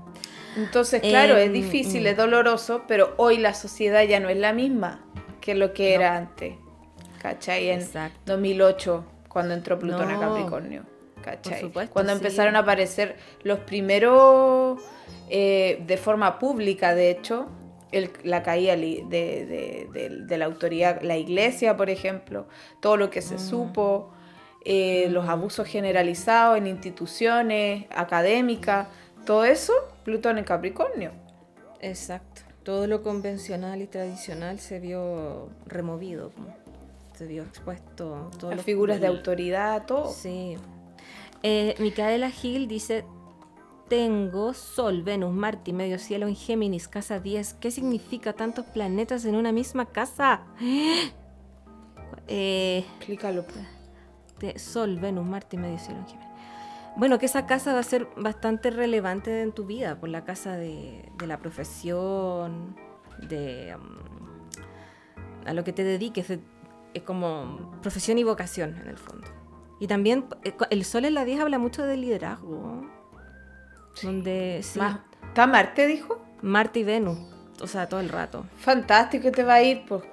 Entonces, claro, es Em, difícil, mm. es doloroso, pero hoy la sociedad ya no es la misma que lo que era antes. ¿Cachai? En Exacto. 2008, cuando entró Plutón a No. Capricornio. ¿Cachai? supuesto, cuando sí. empezaron a aparecer los primeros, eh, de forma pública, de hecho, el- la caída de, de- de- de la autoridad, la iglesia, por ejemplo, todo lo que se Mm. supo, eh, los abusos generalizados en instituciones académicas, todo eso, Plutón en Capricornio. Exacto. Todo lo convencional y tradicional se vio removido. Se vio expuesto. Todos Las figuras de autoridad, todo. Sí. Eh, Micaela Gil dice: Tengo Sol, Venus, Marte y medio cielo en Géminis, casa 10. ¿Qué significa tantos planetas en una misma casa? [gasps] Eh, Explícalo. pues. Sol, Venus, Marte y medio cielo en Géminis. Bueno, que esa casa va a ser bastante relevante en tu vida, por la casa de, de la profesión, de um, a lo que te dediques, de- es como profesión y vocación en el fondo. Y también eh, el Sol en la 10 habla mucho de liderazgo, donde sí, Más- ¿Está Marte, dijo? Marte y Venus, o sea, todo el rato. Fantástico, te va a ir, pues.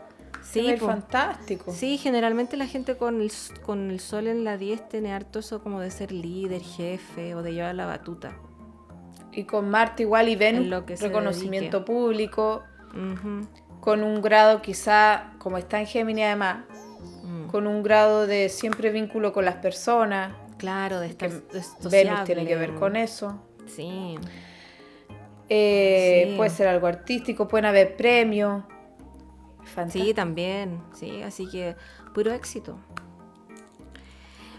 Sí, po. fantástico. Sí, generalmente la gente con el, con el sol en la 10 tiene harto eso como de ser líder, jefe o de llevar la batuta. Y con Marte igual y Venus, lo que reconocimiento público, con un grado quizá, como está en Géminis además. Con un grado de siempre vínculo con las personas. Claro, de estar Venus tiene que ver con eso. Sí, Eh, Sí. Puede ser algo artístico, pueden haber premios. Fantástico. sí, también. Sí, así que puro éxito.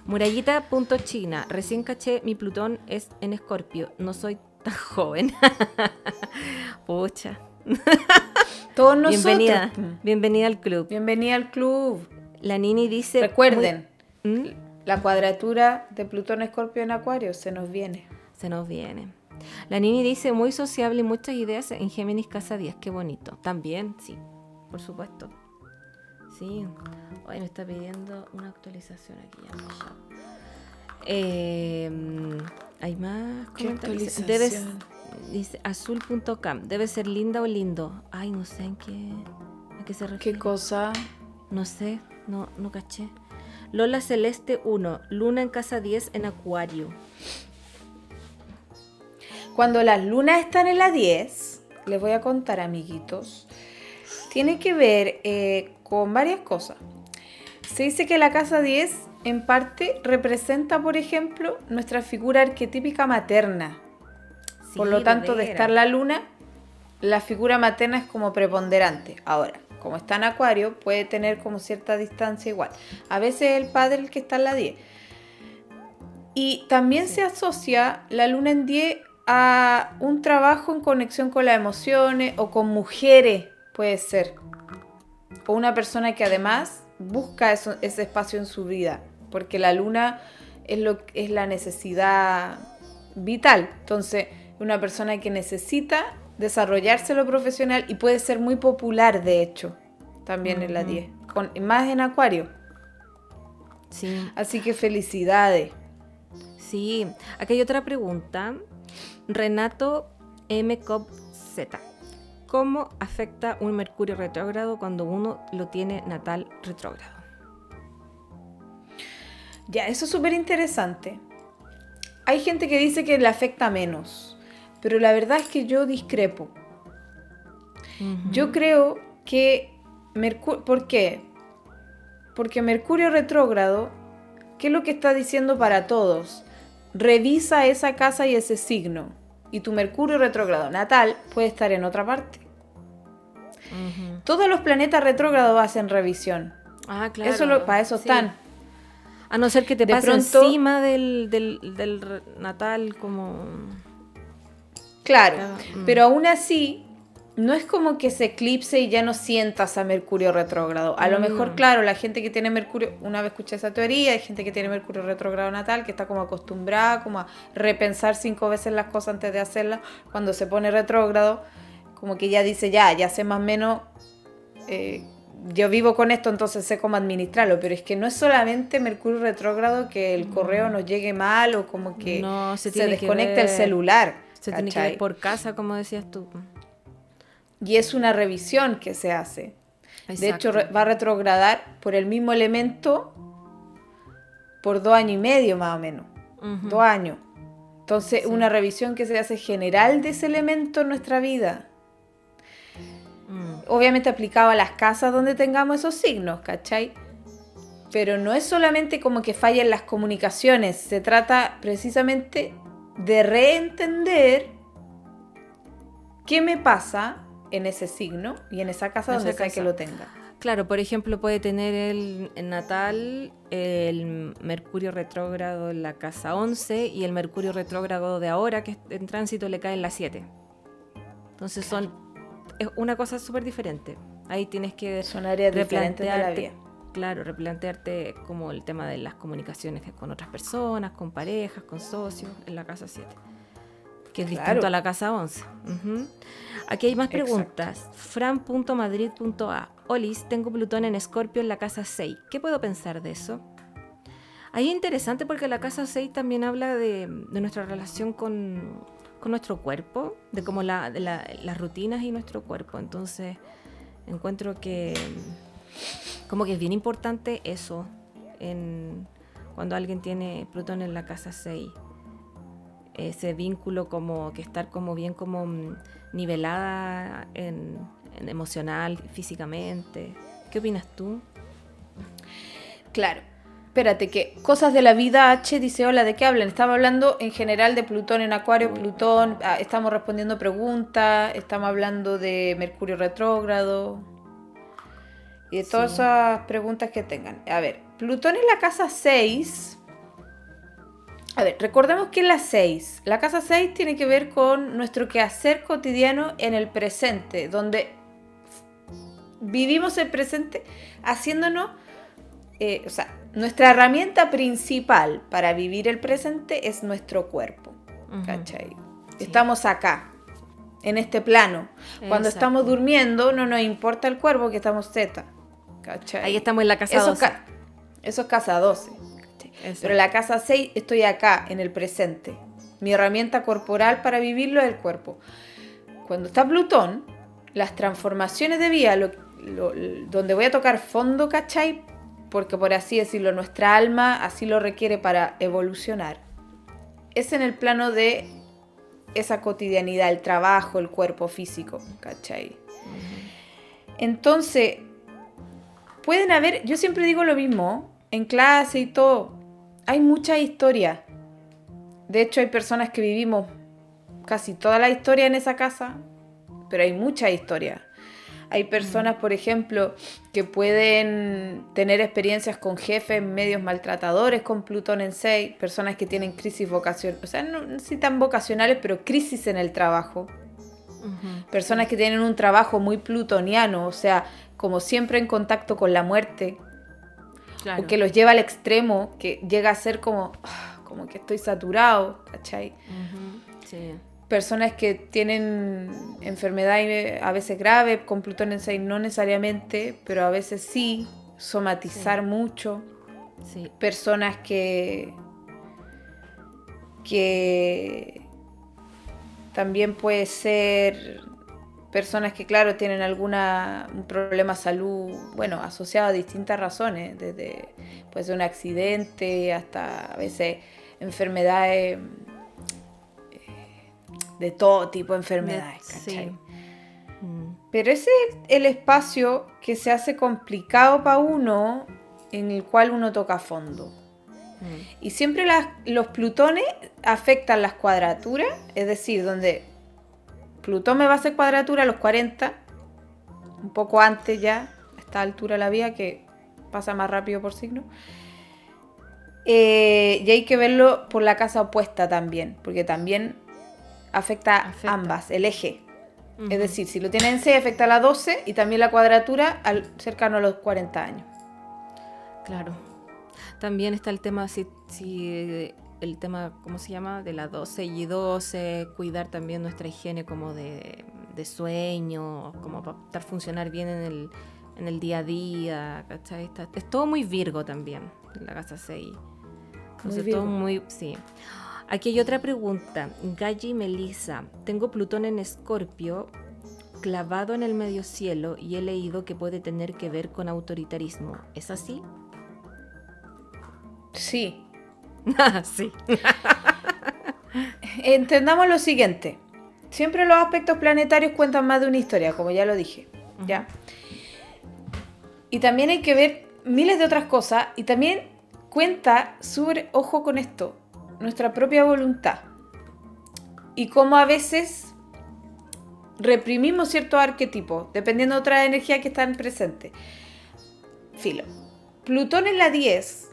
Murallita.china. Recién caché, mi Plutón es en Escorpio. No soy tan [laughs] joven. Pucha. Todos nosotros. Bienvenida. Bienvenida al club. Bienvenida al club. La Nini dice. Recuerden, muy- ¿Mm? la cuadratura de Plutón Escorpio en Acuario se nos viene. Se nos viene. La Nini dice muy sociable y muchas ideas en Géminis Casa 10. Qué bonito. También, sí, por supuesto. Sí. Hoy me está pidiendo una actualización aquí ya. ya. Eh, Hay más ¿Qué comentarios. actualización? Debes, dice azul.cam. Debe ser linda o lindo. Ay, no sé en qué, a qué se refiere. ¿Qué cosa? No sé, no, no caché. Lola Celeste 1, Luna en casa 10 en Acuario. Cuando las lunas están en la 10, les voy a contar, amiguitos, tiene que ver eh, con varias cosas. Se dice que la casa 10 en parte representa, por ejemplo, nuestra figura arquetípica materna. por lo tanto, de estar la luna, la figura materna es como preponderante. Ahora, como está en Acuario, puede tener como cierta distancia igual. A veces el padre el que está en la 10. Y también se asocia la luna en 10 a un trabajo en conexión con las emociones o con mujeres, puede ser. O una persona que además busca ese espacio en su vida, porque la luna es, lo, es la necesidad vital. Entonces, una persona que necesita desarrollarse lo profesional y puede ser muy popular, de hecho, también en la 10, con, más en Acuario. Sí. Así que felicidades. Sí, aquí hay otra pregunta. Renato M. Z. ¿Cómo afecta un Mercurio retrógrado cuando uno lo tiene natal retrógrado? Ya, eso es súper interesante. Hay gente que dice que le afecta menos, pero la verdad es que yo discrepo. Yo creo que Mercurio... ¿Por qué? Porque Mercurio retrógrado, ¿qué es lo que está diciendo para todos? Revisa esa casa y ese signo. Y tu Mercurio retrógrado natal puede estar en otra parte. Todos los planetas retrógrados hacen revisión. Ah, claro. Eso para eso están. A no ser que te de pase encima del, del, natal como... Claro, mm. pero aún así, no es como que se eclipse y ya no sientas a Mercurio retrógrado. A lo mejor, mm. claro, la gente que tiene Mercurio, una vez escuché esa teoría, hay gente que tiene Mercurio retrógrado natal que está como acostumbrada como a repensar cinco veces las cosas antes de hacerlas. Cuando se pone retrógrado, como que ya dice, ya, ya sé más o menos eh, yo vivo con esto, entonces sé cómo administrarlo, pero es que no es solamente Mercurio retrógrado que el correo nos llegue mal o como que se, desconecta el celular. Se tiene que ver por casa, como decías tú. Y es una revisión que se hace. De hecho, va a retrogradar por el mismo elemento por dos años y medio más o menos. Dos años. Entonces, una revisión que se hace general de ese elemento en nuestra vida obviamente aplicado a las casas donde tengamos esos signos, ¿cachai? Pero no es solamente como que fallen las comunicaciones, se trata precisamente de reentender qué me pasa en ese signo y en esa casa donde sea que lo tenga. Claro, por ejemplo, puede tener el, natal el Mercurio retrógrado en la casa 11 y el Mercurio retrógrado de ahora, que en tránsito le cae en la 7. Entonces son es una cosa súper diferente. Ahí tienes que Son áreas diferentes de la vida. Claro, replantearte como el tema de las comunicaciones con otras personas, con parejas, con socios, en la casa 7, que es distinto a la casa 11. Aquí hay más preguntas. Fran.madrid.a. Olis, tengo Plutón en Escorpio en la casa 6. ¿Qué puedo pensar de eso? Ahí es interesante porque la casa 6 también habla de nuestra relación con, con nuestro cuerpo, de cómo la, las rutinas y nuestro cuerpo. Entonces, encuentro que como que es bien importante eso en, cuando alguien tiene Plutón en la casa 6. Ese vínculo como que estar como bien como mm, nivelada en, en emocional, físicamente. ¿Qué opinas tú? Claro, espérate, que cosas de la vida H dice, hola, ¿de qué hablan? Estaba hablando en general de Plutón en Acuario, Plutón, ah, estamos respondiendo preguntas, estamos hablando de Mercurio retrógrado y de todas esas preguntas que tengan. A ver, Plutón en la casa 6. A ver, recordemos que es la 6. La casa 6 tiene que ver con nuestro quehacer cotidiano en el presente, donde vivimos el presente haciéndonos, eh, o sea, nuestra herramienta principal para vivir el presente es nuestro cuerpo. ¿Cachai? Estamos acá, en este plano. Cuando estamos durmiendo, no nos importa el cuerpo que estamos Z. ¿Cachai? Ahí estamos en la casa 12. eso es casa 12. Pero en la casa 6 estoy acá, en el presente. Mi herramienta corporal para vivirlo es el cuerpo. Cuando está Plutón, las transformaciones de vida, donde voy a tocar fondo, ¿cachai? porque por así decirlo, nuestra alma así lo requiere para evolucionar, es en el plano de esa cotidianidad, el trabajo, el cuerpo físico, ¿cachai? Entonces, pueden haber, yo siempre digo lo mismo, en clase y todo, hay mucha historia. De hecho, hay personas que vivimos casi toda la historia en esa casa, pero hay mucha historia. Hay personas, por ejemplo, que pueden tener experiencias con jefes medios maltratadores con Plutón en 6, personas que tienen crisis vocacionales, o sea, no, no si tan vocacionales, pero crisis en el trabajo. Personas que tienen un trabajo muy plutoniano, o sea, como siempre en contacto con la muerte, o que los lleva al extremo, que llega a ser como, ah, como que estoy saturado, ¿cachai? sí personas que tienen enfermedad a veces grave con Plutón en 6, no necesariamente, pero a veces sí, somatizar mucho. Sí. Personas que, que también puede ser personas que claro tienen alguna un problema de salud, bueno, asociado a distintas razones, desde pues un accidente hasta a veces enfermedades de todo tipo de enfermedades, mm. Pero ese es el espacio que se hace complicado para uno, en el cual uno toca fondo. Mm. Y siempre los plutones afectan las cuadraturas, es decir, donde Plutón me va a hacer cuadratura a los 40, un poco antes ya, a esta altura de la vida, que pasa más rápido por signo. Eh, y hay que verlo por la casa opuesta también, porque también afecta, ambas, el eje. Es decir, si lo tiene en 6 afecta a la 12 y también la cuadratura al cercano a los 40 años. Claro. También está el tema, si, si el tema, ¿cómo se llama? De la 12 y 12, cuidar también nuestra higiene como de, sueño, como para estar funcionar bien en el, en el día a día, ¿cachai? es todo muy Virgo también, en la casa 6. Entonces, todo muy, sí. Aquí hay otra pregunta. Galli Melissa, tengo Plutón en Escorpio clavado en el medio cielo y he leído que puede tener que ver con autoritarismo. ¿Es así? Sí. [laughs] sí. [laughs] Entendamos lo siguiente. Siempre los aspectos planetarios cuentan más de una historia, como ya lo dije. ¿Ya? Y también hay que ver miles de otras cosas y también cuenta sobre, ojo con esto, nuestra propia voluntad y cómo a veces reprimimos ciertos arquetipos, dependiendo de otras energías que están presentes. Filo. Plutón en la 10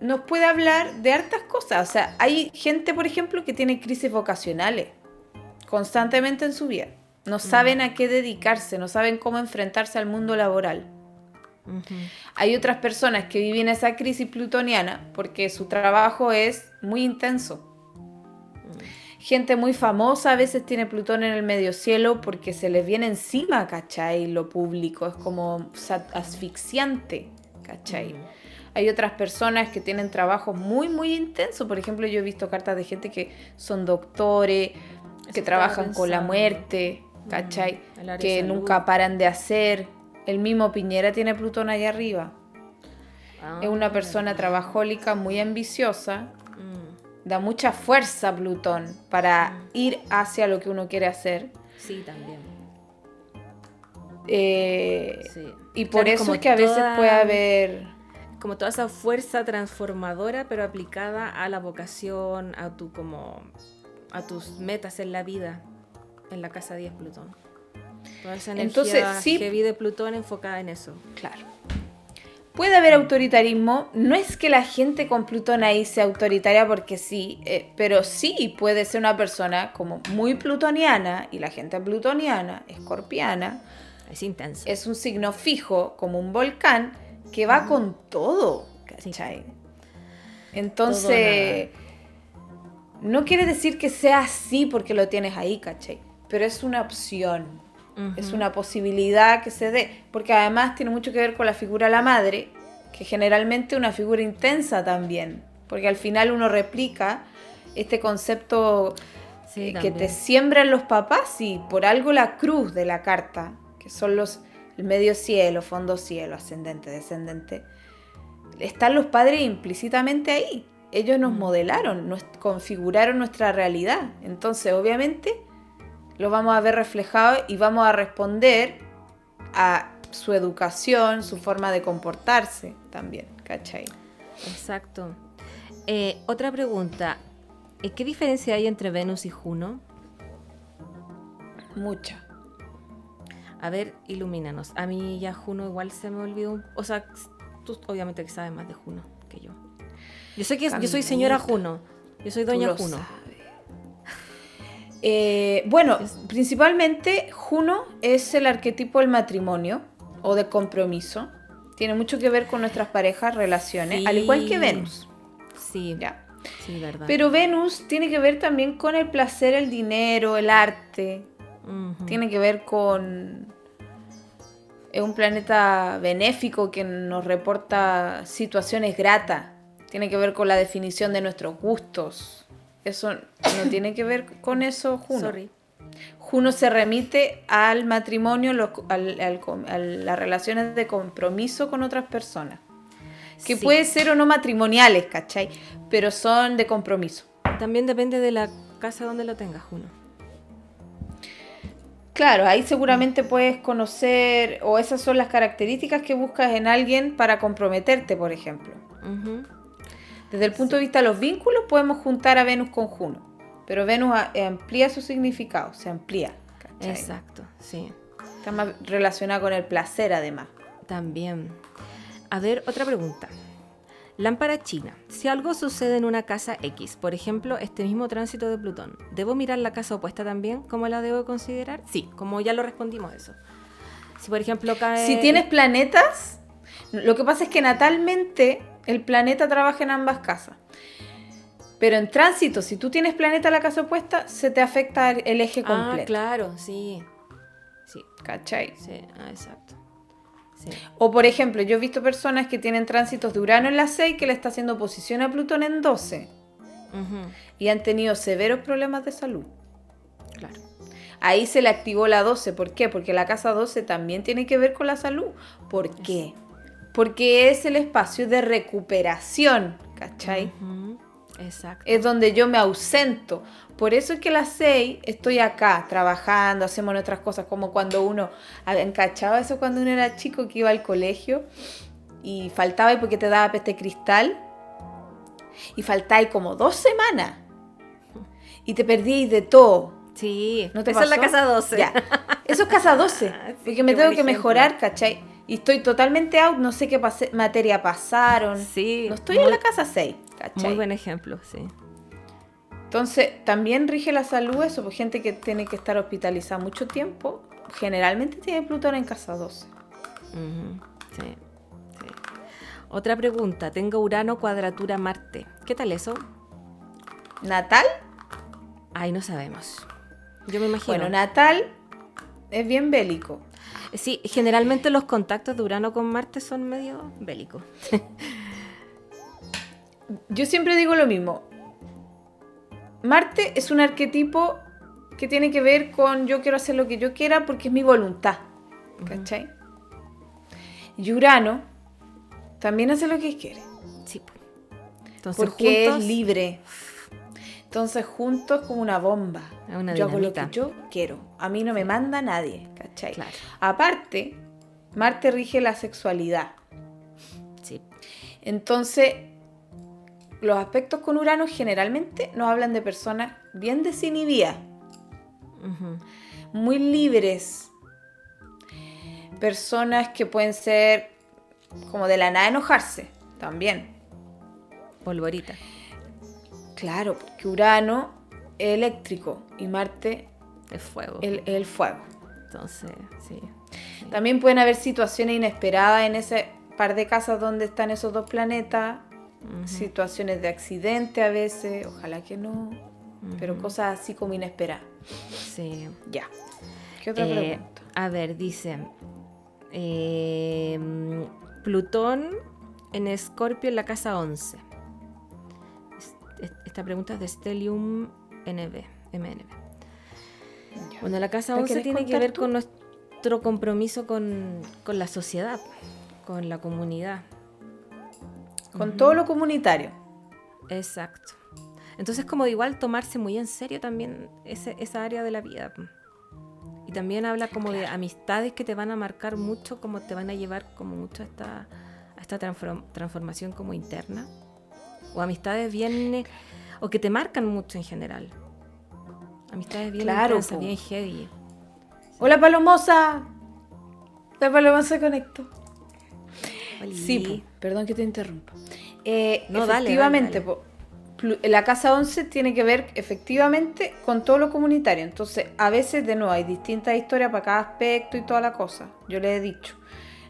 nos puede hablar de hartas cosas. O sea, hay gente, por ejemplo, que tiene crisis vocacionales constantemente en su vida. No mm. saben a qué dedicarse, no saben cómo enfrentarse al mundo laboral. Hay otras personas que viven esa crisis plutoniana porque su trabajo es muy intenso. Mm. Gente muy famosa a veces tiene Plutón en el medio cielo porque se les viene encima, ¿cachai? Lo público es como asfixiante, ¿cachai? Hay otras personas que tienen trabajos muy, muy intensos. Por ejemplo, yo he visto cartas de gente que son doctores, que trabajan con la muerte, ¿cachai? Mm, que nunca paran de hacer, el mismo Piñera tiene Plutón allá arriba. Ah, es una persona trabajólica muy ambiciosa. Mm. Da mucha fuerza Plutón para mm. ir hacia lo que uno quiere hacer. Sí, también. Eh, y por eso es que a veces puede haber... Como toda esa fuerza transformadora, pero aplicada a la vocación, a tu como a tus metas en la vida, en la casa 10 Plutón. Toda esa energía Entonces, sí, heavy de Plutón enfocada en eso. Claro. Puede haber autoritarismo, no es que la gente con Plutón ahí sea autoritaria porque sí, eh, pero sí puede ser una persona como muy plutoniana y la gente plutoniana, escorpiana, es intenso. Es un signo fijo, como un volcán, que va con todo, ¿cachai? Entonces, no quiere decir que sea así porque lo tienes ahí, ¿cachai? Pero es una opción. Es una posibilidad que se dé, porque además tiene mucho que ver con la figura de la madre, que generalmente es una figura intensa también, porque al final uno replica este concepto eh, que te siembran los papás y por algo la cruz de la carta, que son los el medio cielo, fondo cielo, ascendente, descendente, están los padres implícitamente ahí. Ellos nos modelaron, nos configuraron nuestra realidad. Entonces, obviamente, lo vamos a ver reflejado y vamos a responder a su educación, su forma de comportarse también, ¿cachai? Exacto. Eh, otra pregunta. Eh, ¿Qué diferencia hay entre Venus y Juno? Mucha. A ver, ilumínanos. A mí ya Juno igual se me olvidó. un- O sea, tú obviamente que sabes más de Juno que yo. Yo sé que yo soy señora Juno. Yo soy doña Juno. Eh, bueno, Es- principalmente Juno es el arquetipo del matrimonio o de compromiso. Tiene mucho que ver con nuestras parejas, relaciones, al igual que. Venus. Sí, Ya. sí, verdad. Pero Venus tiene que ver también con el placer, el dinero, el arte. Tiene que ver con... Es un planeta benéfico que nos reporta situaciones gratas. Tiene que ver con la definición de nuestros gustos. Eso no [coughs] tiene que ver con eso, Juno. Sorry. Juno se remite al matrimonio, al- al a las relaciones de compromiso con otras personas. Que Sí. puede ser o no matrimoniales, ¿cachai? Pero son de compromiso. También depende de la casa donde lo tengas, Juno. Claro, ahí seguramente puedes conocer, o esas son las características que buscas en alguien para comprometerte, por ejemplo. Desde el punto de vista de los vínculos, podemos juntar a Venus con Juno. Pero Venus amplía su significado, se amplía. ¿cachai? Exacto, sí. Está más relacionada con el placer, además. También. A ver, otra pregunta. Lámpara china. Si algo sucede en una casa X, por ejemplo, este mismo tránsito de Plutón, ¿debo mirar la casa opuesta también? ¿Cómo la debo considerar? Sí, como ya lo respondimos eso. Si por ejemplo cae... Si tienes planetas, lo que pasa es que natalmente el planeta trabaja en ambas casas. Pero en tránsito, si tú tienes planeta a la casa opuesta, se te afecta el eje Ah, completo. claro, sí. Sí, ¿Cachai? sí, ah, exacto. Sí. O por ejemplo, yo he visto personas que tienen tránsitos de Urano en la 6 que le está haciendo oposición a Plutón en 12 Ujú, y han tenido severos problemas de salud. claro. Ahí se le activó la 12. ¿Por qué? Porque la casa 12 también tiene que ver con la salud. ¿Por qué? Porque es el espacio de recuperación, ¿cachai? Exacto. Es donde yo me ausento. Por eso es que a las 6 estoy acá trabajando, hacemos nuestras cosas, como cuando uno, ¿han cachado eso cuando uno era chico que iba al colegio y faltaba y porque te daba peste cristal? Y faltáis como dos semanas y te perdíais de todo. Sí, ¿No te esa es la pasó? casa 12. Ya. Eso es casa 12. Ah, [laughs] sí, porque me tengo que ejemplo. mejorar, ¿cachai? Y estoy totalmente out, no sé qué pase- materia pasaron. Sí. No estoy muy, en la casa 6, ¿cachai? Muy buen ejemplo, sí. Entonces, también rige la salud eso, pues gente que tiene que estar hospitalizada mucho tiempo, generalmente tiene Plutón en casa 12. Ujú, sí, sí. Otra pregunta. Tengo Urano cuadratura Marte. ¿Qué tal eso? Natal, Ay, no sabemos. Yo me imagino. bueno, natal es bien bélico. Sí, generalmente los contactos de Urano con Marte son medio bélicos. [laughs] Yo siempre digo lo mismo. Marte es un arquetipo que tiene que ver con yo quiero hacer lo que yo quiera porque es mi voluntad. ¿Cachai? Y Urano también hace lo que quiere. Sí. Entonces, Porque juntos, es libre. Entonces juntos como una bomba. Una yo hago lo que yo quiero. A mí no me manda nadie. ¿Cachai? Claro. Aparte, Marte rige la sexualidad. Sí. Entonces, los aspectos con Urano generalmente nos hablan de personas bien desinhibidas, muy libres. Personas que pueden ser como de la nada enojarse también. Polvorita. Claro, porque Urano es eléctrico y Marte Es fuego. el fuego. Entonces, sí. También pueden haber situaciones inesperadas en ese par de casas donde están esos dos planetas. Situaciones de accidente a veces, ojalá que no. Pero cosas así como inesperadas. Sí. Ya. ¿Qué otra Eh, pregunta? a ver, dice. eh, Plutón en Escorpio en la casa 11. Es- es- Esta pregunta es de Stellium NB, MNB. Bueno, la casa ¿La 11 querés tiene que ver tú? con nuestro compromiso con, con la sociedad, con la comunidad. Con todo lo comunitario. Exacto. Entonces, como igual tomarse muy en serio también ese- esa área de la vida. Y también habla como de amistades que te van a marcar mucho, como te van a llevar como mucho a esta, a esta transformación como interna. O amistades bien... o que te marcan mucho en general. Amistades bien Claro, intensas, po. bien heavy. Hola Palomosa. La Palomosa conectó. Sí, Oli. perdón que te interrumpa. Eh, No, dale, efectivamente, dale, plu- la casa 11 tiene que ver efectivamente con todo lo comunitario. Entonces, a veces, de nuevo, hay distintas historias para cada aspecto y toda la cosa. Yo les he dicho.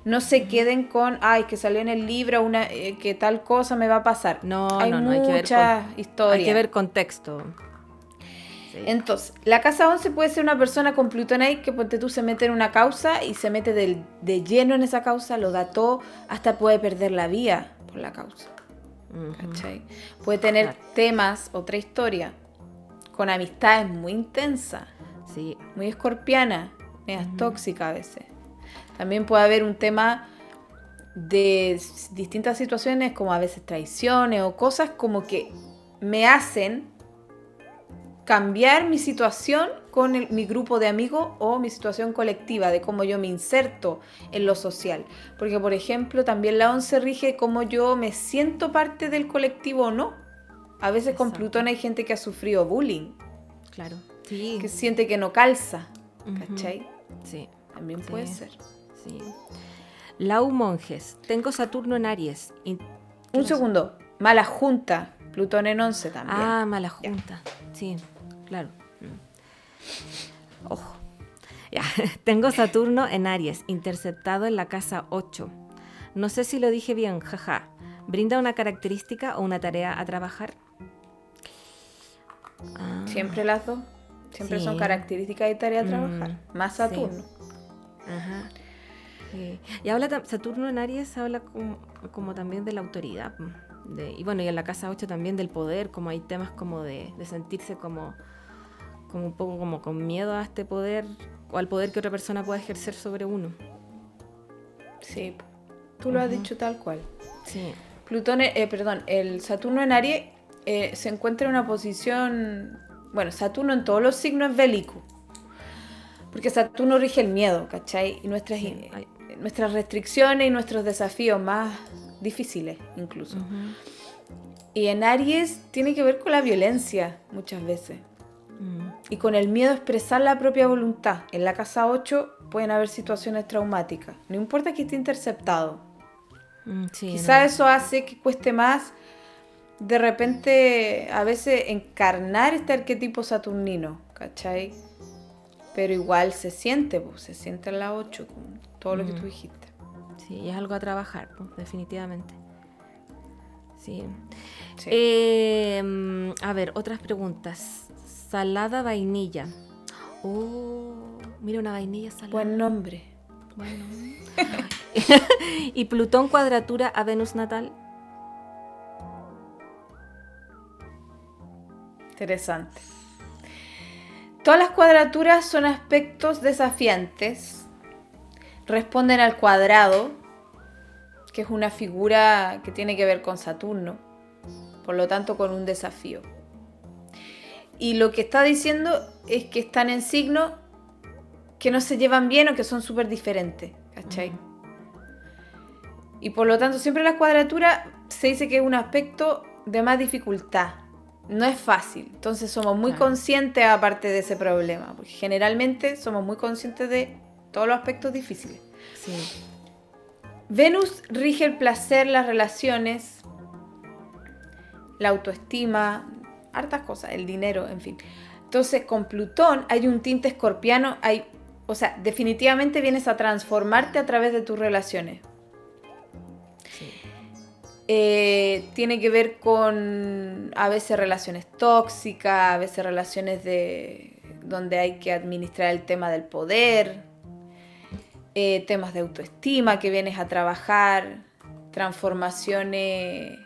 No se queden con, ay, que salió en el libro una, eh, que tal cosa me va a pasar. No, hay no, no, hay que ver muchas historias. Hay que ver contexto. Sí. Entonces, la casa 11 puede ser una persona con Plutón ahí que ponte tú se mete en una causa y se mete del- de lleno en esa causa, lo da todo, hasta puede perder la vida por la causa. ¿cachai? Puede tener Claro. temas, otra historia, con amistades muy intensas, Sí. muy escorpiana, medias tóxicas a veces. También puede haber un tema de distintas situaciones, como a veces traiciones o cosas como que me hacen cambiar mi situación con el- mi grupo de amigos o mi situación colectiva, de cómo yo me inserto en lo social. Porque, por ejemplo, también la 11 rige cómo yo me siento parte del colectivo o no. A veces con. Plutón hay gente que ha sufrido bullying, Claro. Sí. que siente que no calza. ¿cachai? Sí. También Sí. puede ser. Sí. Lau Monjes. Tengo Saturno en Aries. In- Un segundo, mala junta, Plutón en 11 también. Ah, mala junta. Sí, claro. Ojo. Ya. [laughs] Tengo Saturno en Aries, interceptado en la casa 8. No sé si lo dije bien, jaja. ¿Brinda una característica o una tarea a trabajar? Ah, Siempre las dos. Siempre son características y tarea a Mm, trabajar. Más sí. Saturno. Ajá. Sí. Y habla Saturno en Aries habla como, como también de la autoridad. de- y bueno, y en la casa 8 también del poder, como hay temas como de, de sentirse como, como un poco como con miedo a este poder o al poder que otra persona pueda ejercer sobre uno. Sí. Tú lo has Ujú. dicho tal cual. Sí. Plutón, eh, perdón, el Saturno en Aries eh, se encuentra en una posición. Bueno, Saturno en todos los signos es bélico. Porque Saturno rige el miedo, ¿cachai? Y nuestras, Sí, hay- nuestras restricciones y nuestros desafíos más difíciles, incluso. Ujú. Y en Aries tiene que ver con la violencia, muchas veces. Mm. Y con el miedo a expresar la propia voluntad. En la casa 8 pueden haber situaciones traumáticas. No importa que esté interceptado. Mm, sí, Quizá no. eso hace que cueste más de repente a veces encarnar este arquetipo saturnino, ¿cachai? Pero igual se siente, pues, se siente en la 8, con todo lo que tú Mm. dijiste. Sí, y es algo a trabajar, pues, definitivamente. Sí. Sí. Eh, mm, a ver, otras preguntas. Salada vainilla. Oh, mira una vainilla salada. Buen nombre. Bueno. [laughs] ¿Y Plutón cuadratura a Venus natal? Interesante. Todas las cuadraturas son aspectos desafiantes. Responden al cuadrado, que es una figura que tiene que ver con Saturno. Por lo tanto, con un desafío. Y lo que está diciendo es que están en signos que no se llevan bien o que son súper diferentes. ¿Cachai? Y por lo tanto, siempre la cuadratura se dice que es un aspecto de más dificultad. No es fácil. Entonces somos muy Claro. conscientes aparte de ese problema. Porque generalmente somos muy conscientes de todos los aspectos difíciles. Sí. Venus rige el placer, las relaciones, la autoestima, hartas cosas, el dinero, en fin. Entonces, con Plutón hay un tinte escorpiano, hay, o sea, definitivamente vienes a transformarte a través de tus relaciones. sí. Eh, tiene que ver con a veces relaciones tóxicas, a veces relaciones de donde hay que administrar el tema del poder, eh, temas de autoestima que vienes a trabajar, transformaciones,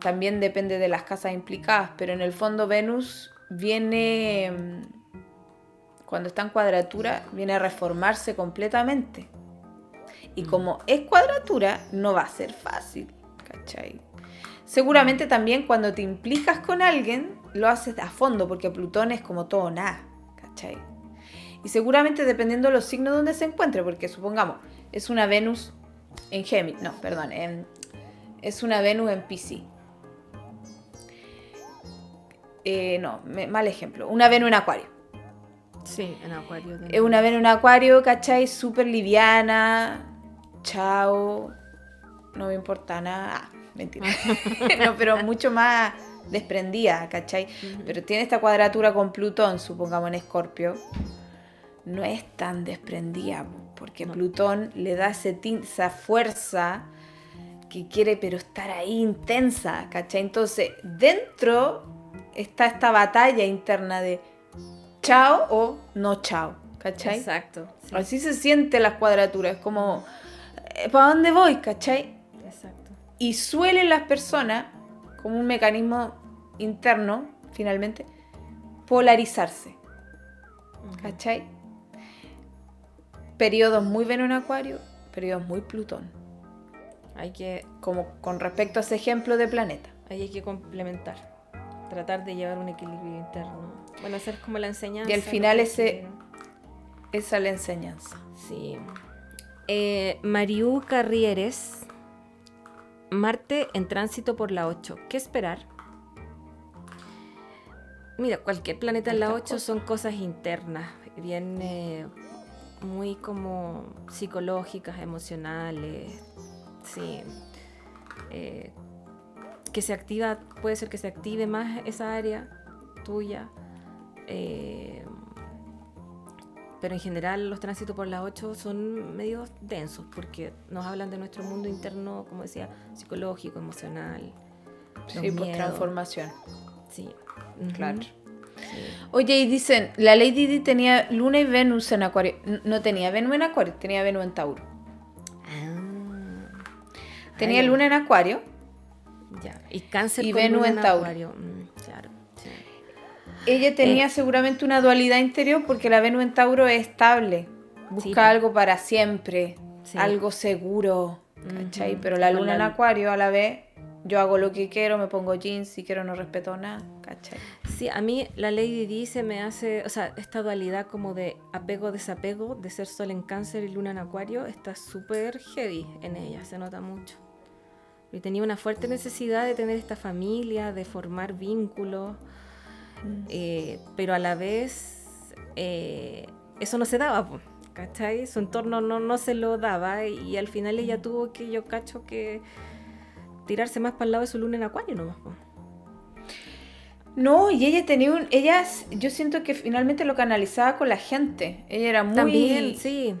también depende de las casas implicadas, pero en el fondo Venus viene, mm, cuando está en cuadratura, viene a reformarse completamente. Y como es cuadratura, no va a ser fácil, ¿cachai? Seguramente también cuando te implicas con alguien, lo haces a fondo, porque Plutón es como todo nada, ¿cachai? Y seguramente dependiendo de los signos donde se encuentre, porque supongamos, es una Venus en Géminis, no, perdón, es una Venus en Pisces. Eh, no, mal ejemplo, una Venus en Acuario. Sí, en Acuario. Es una Venus en Acuario, ¿cachai? Súper liviana, chao, no me importa nada. Ah, mentira. [laughs] no, pero mucho más desprendida, ¿cachai? Pero tiene esta cuadratura con Plutón, supongamos en Escorpio. No es tan desprendida, porque Plutón le da esa fuerza que quiere, pero estar ahí intensa, ¿cachai? Entonces, dentro está esta batalla interna de chao o no chao, ¿cachai? Exacto. Así se siente las cuadraturas, es como, eh, ¿para dónde voy, cachai? Exacto. Y suelen las personas, como un mecanismo interno, finalmente, polarizarse, ¿cachai? Periodos muy Venus en Acuario, periodos muy Plutón. Hay que... Como con respecto a ese ejemplo de planeta. Ahí hay que complementar. Tratar de llevar un equilibrio interno. Bueno, hacer como la enseñanza. Y al final ese, esa es la enseñanza. Sí. Eh, Mariu Carrieres. Marte en tránsito por la 8. ¿Qué esperar? Mira, cualquier planeta en la 8 son cosas internas, bien eh, muy como psicológicas, emocionales, sí. Eh, que se activa, puede ser que se active más esa área tuya. Eh, pero en general los tránsitos por la 8 son medio densos porque nos hablan de nuestro mundo interno, como decía, psicológico, emocional. Sí, pues transformación. Sí. Claro. Oye, y dicen, la Lady Di tenía Luna y Venus en Acuario. No tenía Venus en Acuario, tenía Venus en Tauro. Ah. Tenía Luna en Acuario. Ya. Y Cáncer y Venus en Tauro. Mm, claro. Ella tenía eh. seguramente una dualidad interior porque la Venus en Tauro es estable. Busca algo para siempre, algo seguro. ¿cachai? Pero la Luna en Acuario a la vez yo hago lo que quiero, me pongo jeans, si quiero no respeto nada, ¿cachai? Sí, a mí la Lady dice me hace, o sea, esta dualidad como de apego-desapego, de ser sol en cáncer y luna en acuario, está súper heavy en ella, se nota mucho. Y tenía una fuerte necesidad de tener esta familia, de formar vínculos, mm. eh, pero a la vez eh, eso no se daba, ¿cachai? Su entorno no, no se lo daba y al final ella tuvo que, yo cacho que tirarse más para el lado de su luna en acuario nomás. No, y ella tenía un. Ella, yo siento que finalmente lo canalizaba con la gente. Ella era muy. También, sí.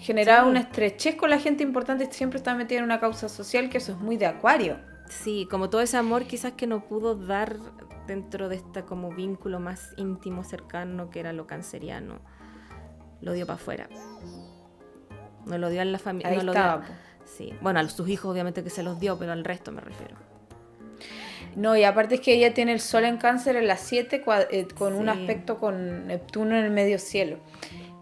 Generaba una estrechez con la gente importante. Siempre estaba metida en una causa social, que eso es muy de acuario. Sí, como todo ese amor quizás que no pudo dar dentro de este como vínculo más íntimo, cercano, que era lo canceriano. Lo dio para afuera. No lo dio en la familia. Ahí estaba. Sí. Bueno, a sus hijos obviamente que se los dio, pero al resto me refiero. No, y aparte es que ella tiene el sol en cáncer en las 7 eh, con un aspecto con Neptuno en el medio cielo.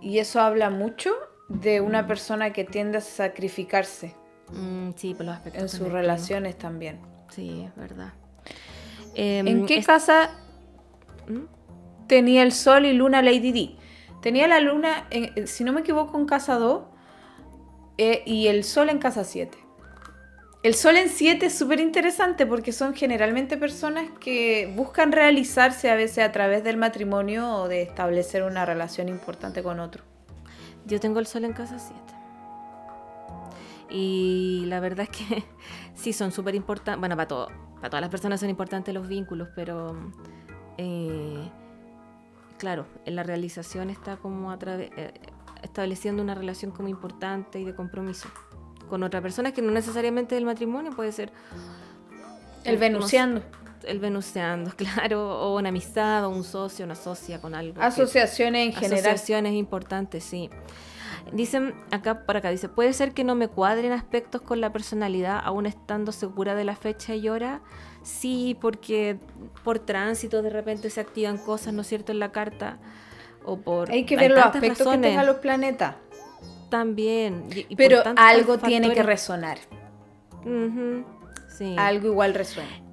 Y eso habla mucho de una persona que tiende a sacrificarse. Mm, sí, por los aspectos. En sus relaciones también. Sí, es verdad. ¿En em, qué casa ¿Mm? tenía el sol y luna Lady D? Tenía la luna, si no me equivoco, en casa 2 eh, y el Sol en casa 7. El Sol en 7 es súper interesante porque son generalmente personas que buscan realizarse a veces a través del matrimonio o de establecer una relación importante con otro. Yo tengo el Sol en casa 7. Y la verdad es que [laughs] sí son súper importantes. Bueno, para, todo, para todas las personas son importantes los vínculos, pero eh, claro, en la realización está como a través... Eh, estableciendo una relación como importante y de compromiso con otra persona que no necesariamente del matrimonio, puede ser el venuseando. El venuseando, [laughs] claro, o una amistad, o un socio, una socia con algo. Asociaciones en general. Asociaciones importantes, sí. Dicen acá por acá, dice, puede ser que no me cuadren aspectos con la personalidad, aún estando segura de la fecha y hora. Sí, porque por tránsito de repente se activan cosas, ¿no es cierto?, en la carta o por... Hay que ver los aspectos que tengan los planetas. También. Pero algo tiene que resonar. sí. Algo igual resuena.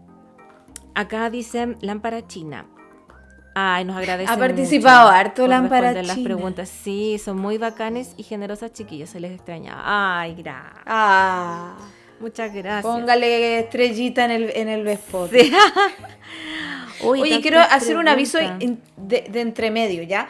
Acá dice lámpara china. Ay, nos agradece. Ha participado harto por Lámpara responder las China. preguntas. Sí, son muy bacanes y generosas chiquillas, se les extrañaba. Ay, gracias. Ah, Muchas gracias. póngale estrellita en el, en el. Sí. [laughs] Oye, quiero hacer un aviso de, de entremedio, ¿ya?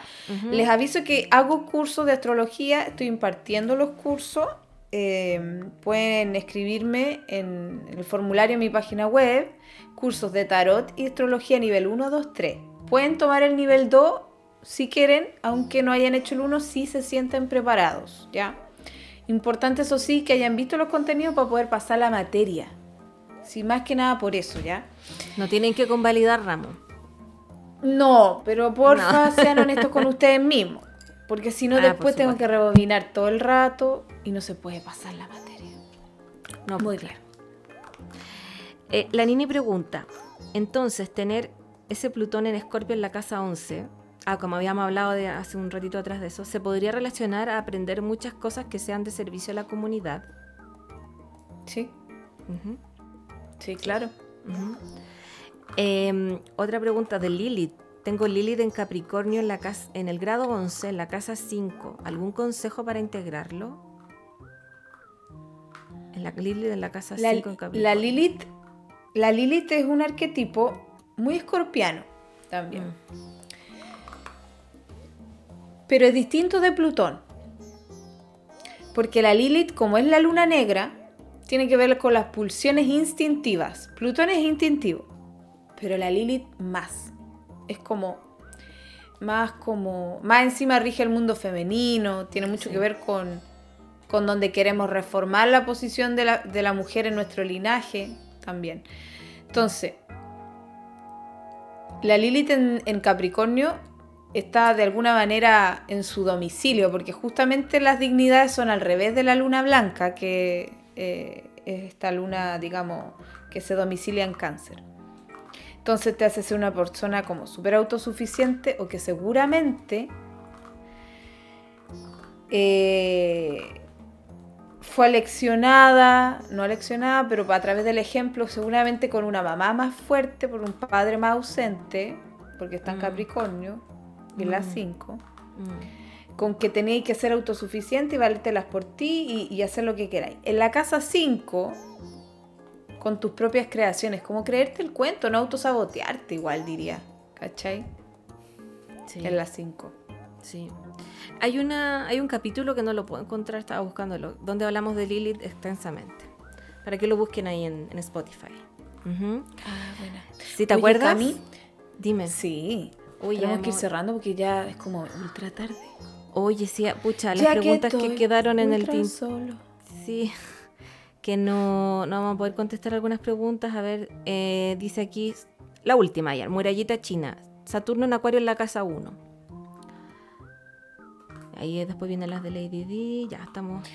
Les aviso que hago cursos de astrología, estoy impartiendo los cursos. Eh, pueden escribirme en el formulario en mi página web, cursos de tarot y astrología nivel 1, 2, 3. Pueden tomar el nivel 2 si quieren, aunque no hayan hecho el 1, si se sienten preparados, ¿ya? Importante eso sí, que hayan visto los contenidos para poder pasar la materia. Sí, más que nada por eso, ¿ya? No tienen que convalidar ramo. No, pero porfa, No. sean honestos con [laughs] ustedes mismos. Porque si no, Ah, por después tengo que rebobinar todo el rato y no se puede pasar la materia. No, Muy pues, bien. Eh, la Nini pregunta, entonces tener ese Plutón en Escorpio en la casa 11, ah, como habíamos hablado de hace un ratito atrás de eso, ¿se podría relacionar a aprender muchas cosas que sean de servicio a la comunidad? Sí, sí, claro. Em, otra pregunta de Lilith. Tengo Lilith en Capricornio en, la casa, en el grado 11, en la casa 5. ¿Algún consejo para integrarlo? En la Lilith en la casa La, 5 en Capricornio. la Lilith, la Lilith es un arquetipo muy escorpiano también. Mm. Pero es distinto de Plutón. Porque la Lilith, como es la luna negra, tiene que ver con las pulsiones instintivas. Plutón es instintivo, pero la Lilith más. Es como más como más encima rige el mundo femenino, tiene mucho Sí. que ver con con donde queremos reformar la posición de la, de la mujer en nuestro linaje también. Entonces, la Lilith en, en Capricornio está de alguna manera en su domicilio, porque justamente las dignidades son al revés de la luna blanca, que eh, es esta luna, digamos, que se domicilia en cáncer. Entonces te hace ser una persona como súper autosuficiente o que seguramente eh, fue aleccionada, no aleccionada, pero a través del ejemplo, seguramente con una mamá más fuerte, por un padre más ausente, porque está en Mm. Capricornio, y en las Mm. 5, Mm. con que tenéis que ser autosuficiente y valértelas por ti y, y hacer lo que queráis. En la casa 5, con tus propias creaciones, como creerte el cuento, no autosabotearte igual diría, ¿cachai? Sí. En la 5. Sí. Hay, una, hay un capítulo que no lo puedo encontrar, estaba buscándolo, donde hablamos de Lilith extensamente. Para que lo busquen ahí en, en Spotify. Ujú. Ah, buena. ¿Sí te Oye, acuerdas? Cami, Dime. Sí. Oye, Tenemos que ir cerrando porque ya es como ultra tarde. Oye, sí, pucha, las Ya preguntas que, quedaron en el tintero. solo. Sí, que no, no vamos a poder contestar algunas preguntas. A ver, eh, dice aquí la última ya, murallita china. Saturno en Acuario en la casa 1. Ahí después vienen las de Lady D, ya estamos.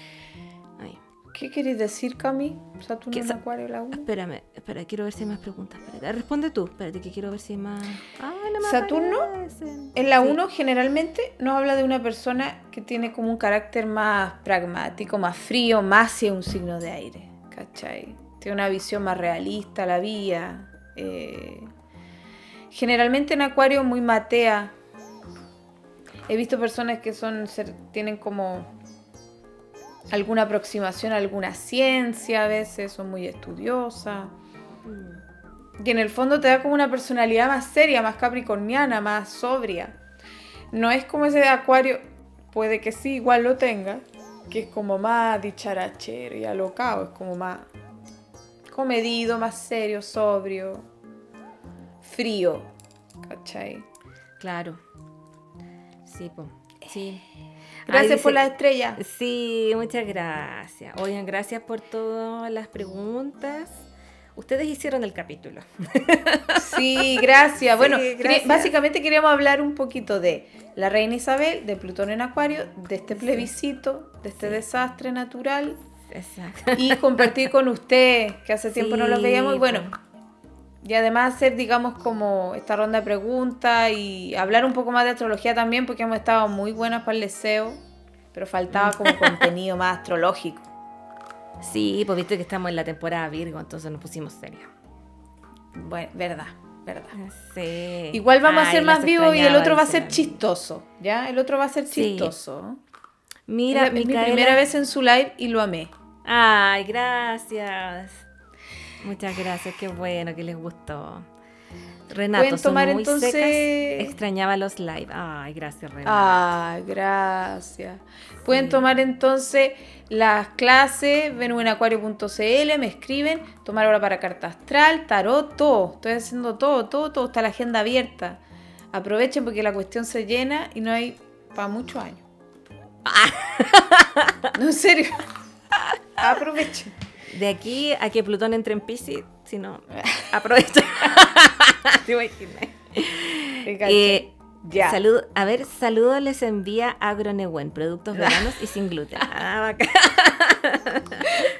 ¿Qué querés decir, Cami? Saturno ¿Qué en Acuario, la 1. Espérame, espera, quiero ver si hay más preguntas. Espérate, responde tú, espérate que quiero ver si hay más. Ah, no Saturno, aparecen. En la Sí. 1 generalmente nos habla de una persona que tiene como un carácter más pragmático, más frío, más hacia un signo de aire, ¿cachai? Tiene una visión más realista, la vía. eh, Generalmente en Acuario muy matea. He visto personas que son ser- tienen como alguna aproximación a alguna ciencia a veces, son muy estudiosas. Mm. Y en el fondo te da como una personalidad más seria, más capricorniana, más sobria. No es como ese de acuario, puede que sí, igual lo tenga, que es como más dicharachero y alocado, es como más comedido, más serio, sobrio, frío, ¿cachai? Claro. Sí, po. Sí. Gracias por la estrella. Sí, muchas gracias. Oigan, gracias por todas las preguntas. Ustedes hicieron el capítulo. [laughs] Sí, gracias. Sí, bueno, gracias. básicamente queríamos hablar un poquito de la reina Isabel, de Plutón en Acuario, de este plebiscito, de este Sí. desastre natural Exacto. y compartir con [laughs] usted, que hace tiempo no los veíamos. Y bueno, po. Y además hacer, digamos, como esta ronda de preguntas y hablar un poco más de astrología también, porque hemos estado muy buenas para el deseo, pero faltaba como [laughs] contenido más astrológico. Sí, pues viste que estamos en la temporada Virgo, entonces nos pusimos serios. Bueno, verdad. ¿verdad? Sí. Igual vamos a ser más vivos y el otro va a ser chistoso, ¿ya? El otro va a ser Sí. chistoso. Mira, es, la- es mi primera vez en su live y lo amé. Ay, gracias. Muchas gracias, qué bueno que les gustó. Renato, son tomar muy entonces- secas. Extrañaba los live. Ay, gracias, Renato. Ay, gracias. Pueden Sí. tomar entonces las clases, venuenacuario.cl, me escriben, tomar hora para carta astral, tarot, todo. Estoy haciendo todo, todo, todo. Está la agenda abierta. Aprovechen porque la cuestión se llena y no hay para muchos años. No, en serio. [laughs] Aprovechen. De aquí a que Plutón entre en Pisces, si no, [laughs] aprovecha. [laughs] Te imaginas. Eh, Ya. salud- a ver, saludos les envía Agronewen, productos veganos y sin gluten. [laughs] Ah, bacán.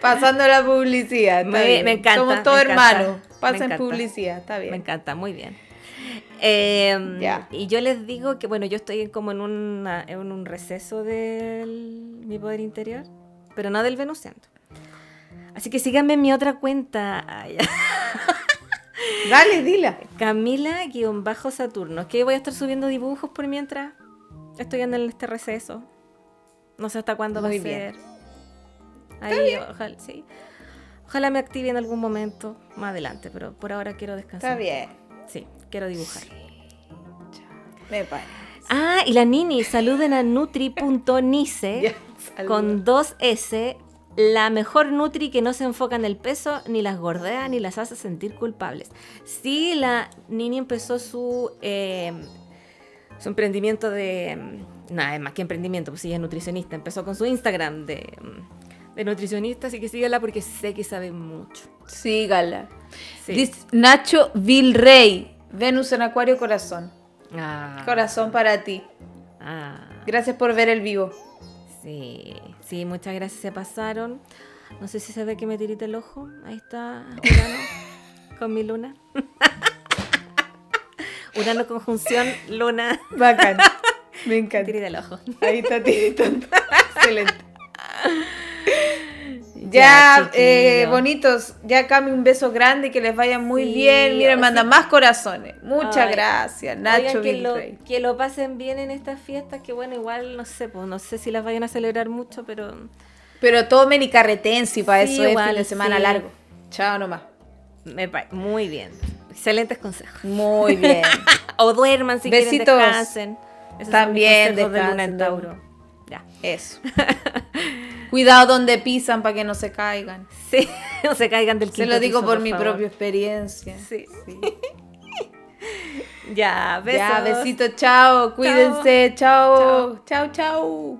Pasando la publicidad. Me- encanta, Somos todos hermanos. Pasen publicidad, está bien. Me encanta, muy bien. Eh, Ya. Y yo les digo que, bueno, yo estoy como en, una- en un receso de mi poder interior, pero no del venusiano. Así que síganme en mi otra cuenta, ay, [laughs] Dale, dila. Camila-Saturno. Es que voy a estar subiendo dibujos por mientras estoy en este receso. No sé hasta cuándo Muy va a bien. ser. Ahí, ojalá, sí. Ojalá me active en algún momento más adelante, pero por ahora quiero descansar. Está bien. Sí, quiero dibujar. Me parece. Ah, y la Nini, saluden a nutri.nice [laughs] con dos S, la mejor Nutri que no se enfoca en el peso, ni las gordea, ni las hace sentir culpables. Sí, la Nini empezó su, eh, su emprendimiento de... mm, Nada, es más que emprendimiento, pues ella es nutricionista. Empezó con su Instagram de, mm, de nutricionista, así que síguela porque sé que sabe mucho. Sígala. Sí. Nacho Vilrey. Venus en Acuario Corazón. Ah, Corazón para ti. ah. Gracias por ver el vivo. Sí, sí, muchas gracias, se pasaron. No sé si se ve que me tirita el ojo. Ahí está Urano [laughs] con mi luna. [laughs] Urano conjunción, luna. Bacán. [laughs] Me encanta. Tirita el ojo. Ahí está tiritando. Excelente. Ya, Ya, eh, bonitos, ya Cami, un beso grande, que les vaya muy Sí, bien. Miren, sí. mandan más corazones. Muchas Ay, gracias, Nacho Oigan, que lo, Vilrey. que lo pasen bien en estas fiestas, que bueno, igual no sé, pues no sé si las vayan a celebrar mucho, pero Pero tomen y carretense, para Sí, eso es igual, fin de semana sí. largo. Chao nomás. me muy bien. Excelentes consejos. Muy bien. [laughs] O duerman si quieren descansen. Esos También consejos de luna descansen, en Tauro. Ya. Eso. [laughs] Cuidado donde pisan para que no se caigan. Sí, [laughs] no se caigan del Se quinto lo digo piso, por, mi favor. propia experiencia. Sí. [laughs] Ya, besos. Ya, besito, chao. Cuídense, chao. Chao, chao.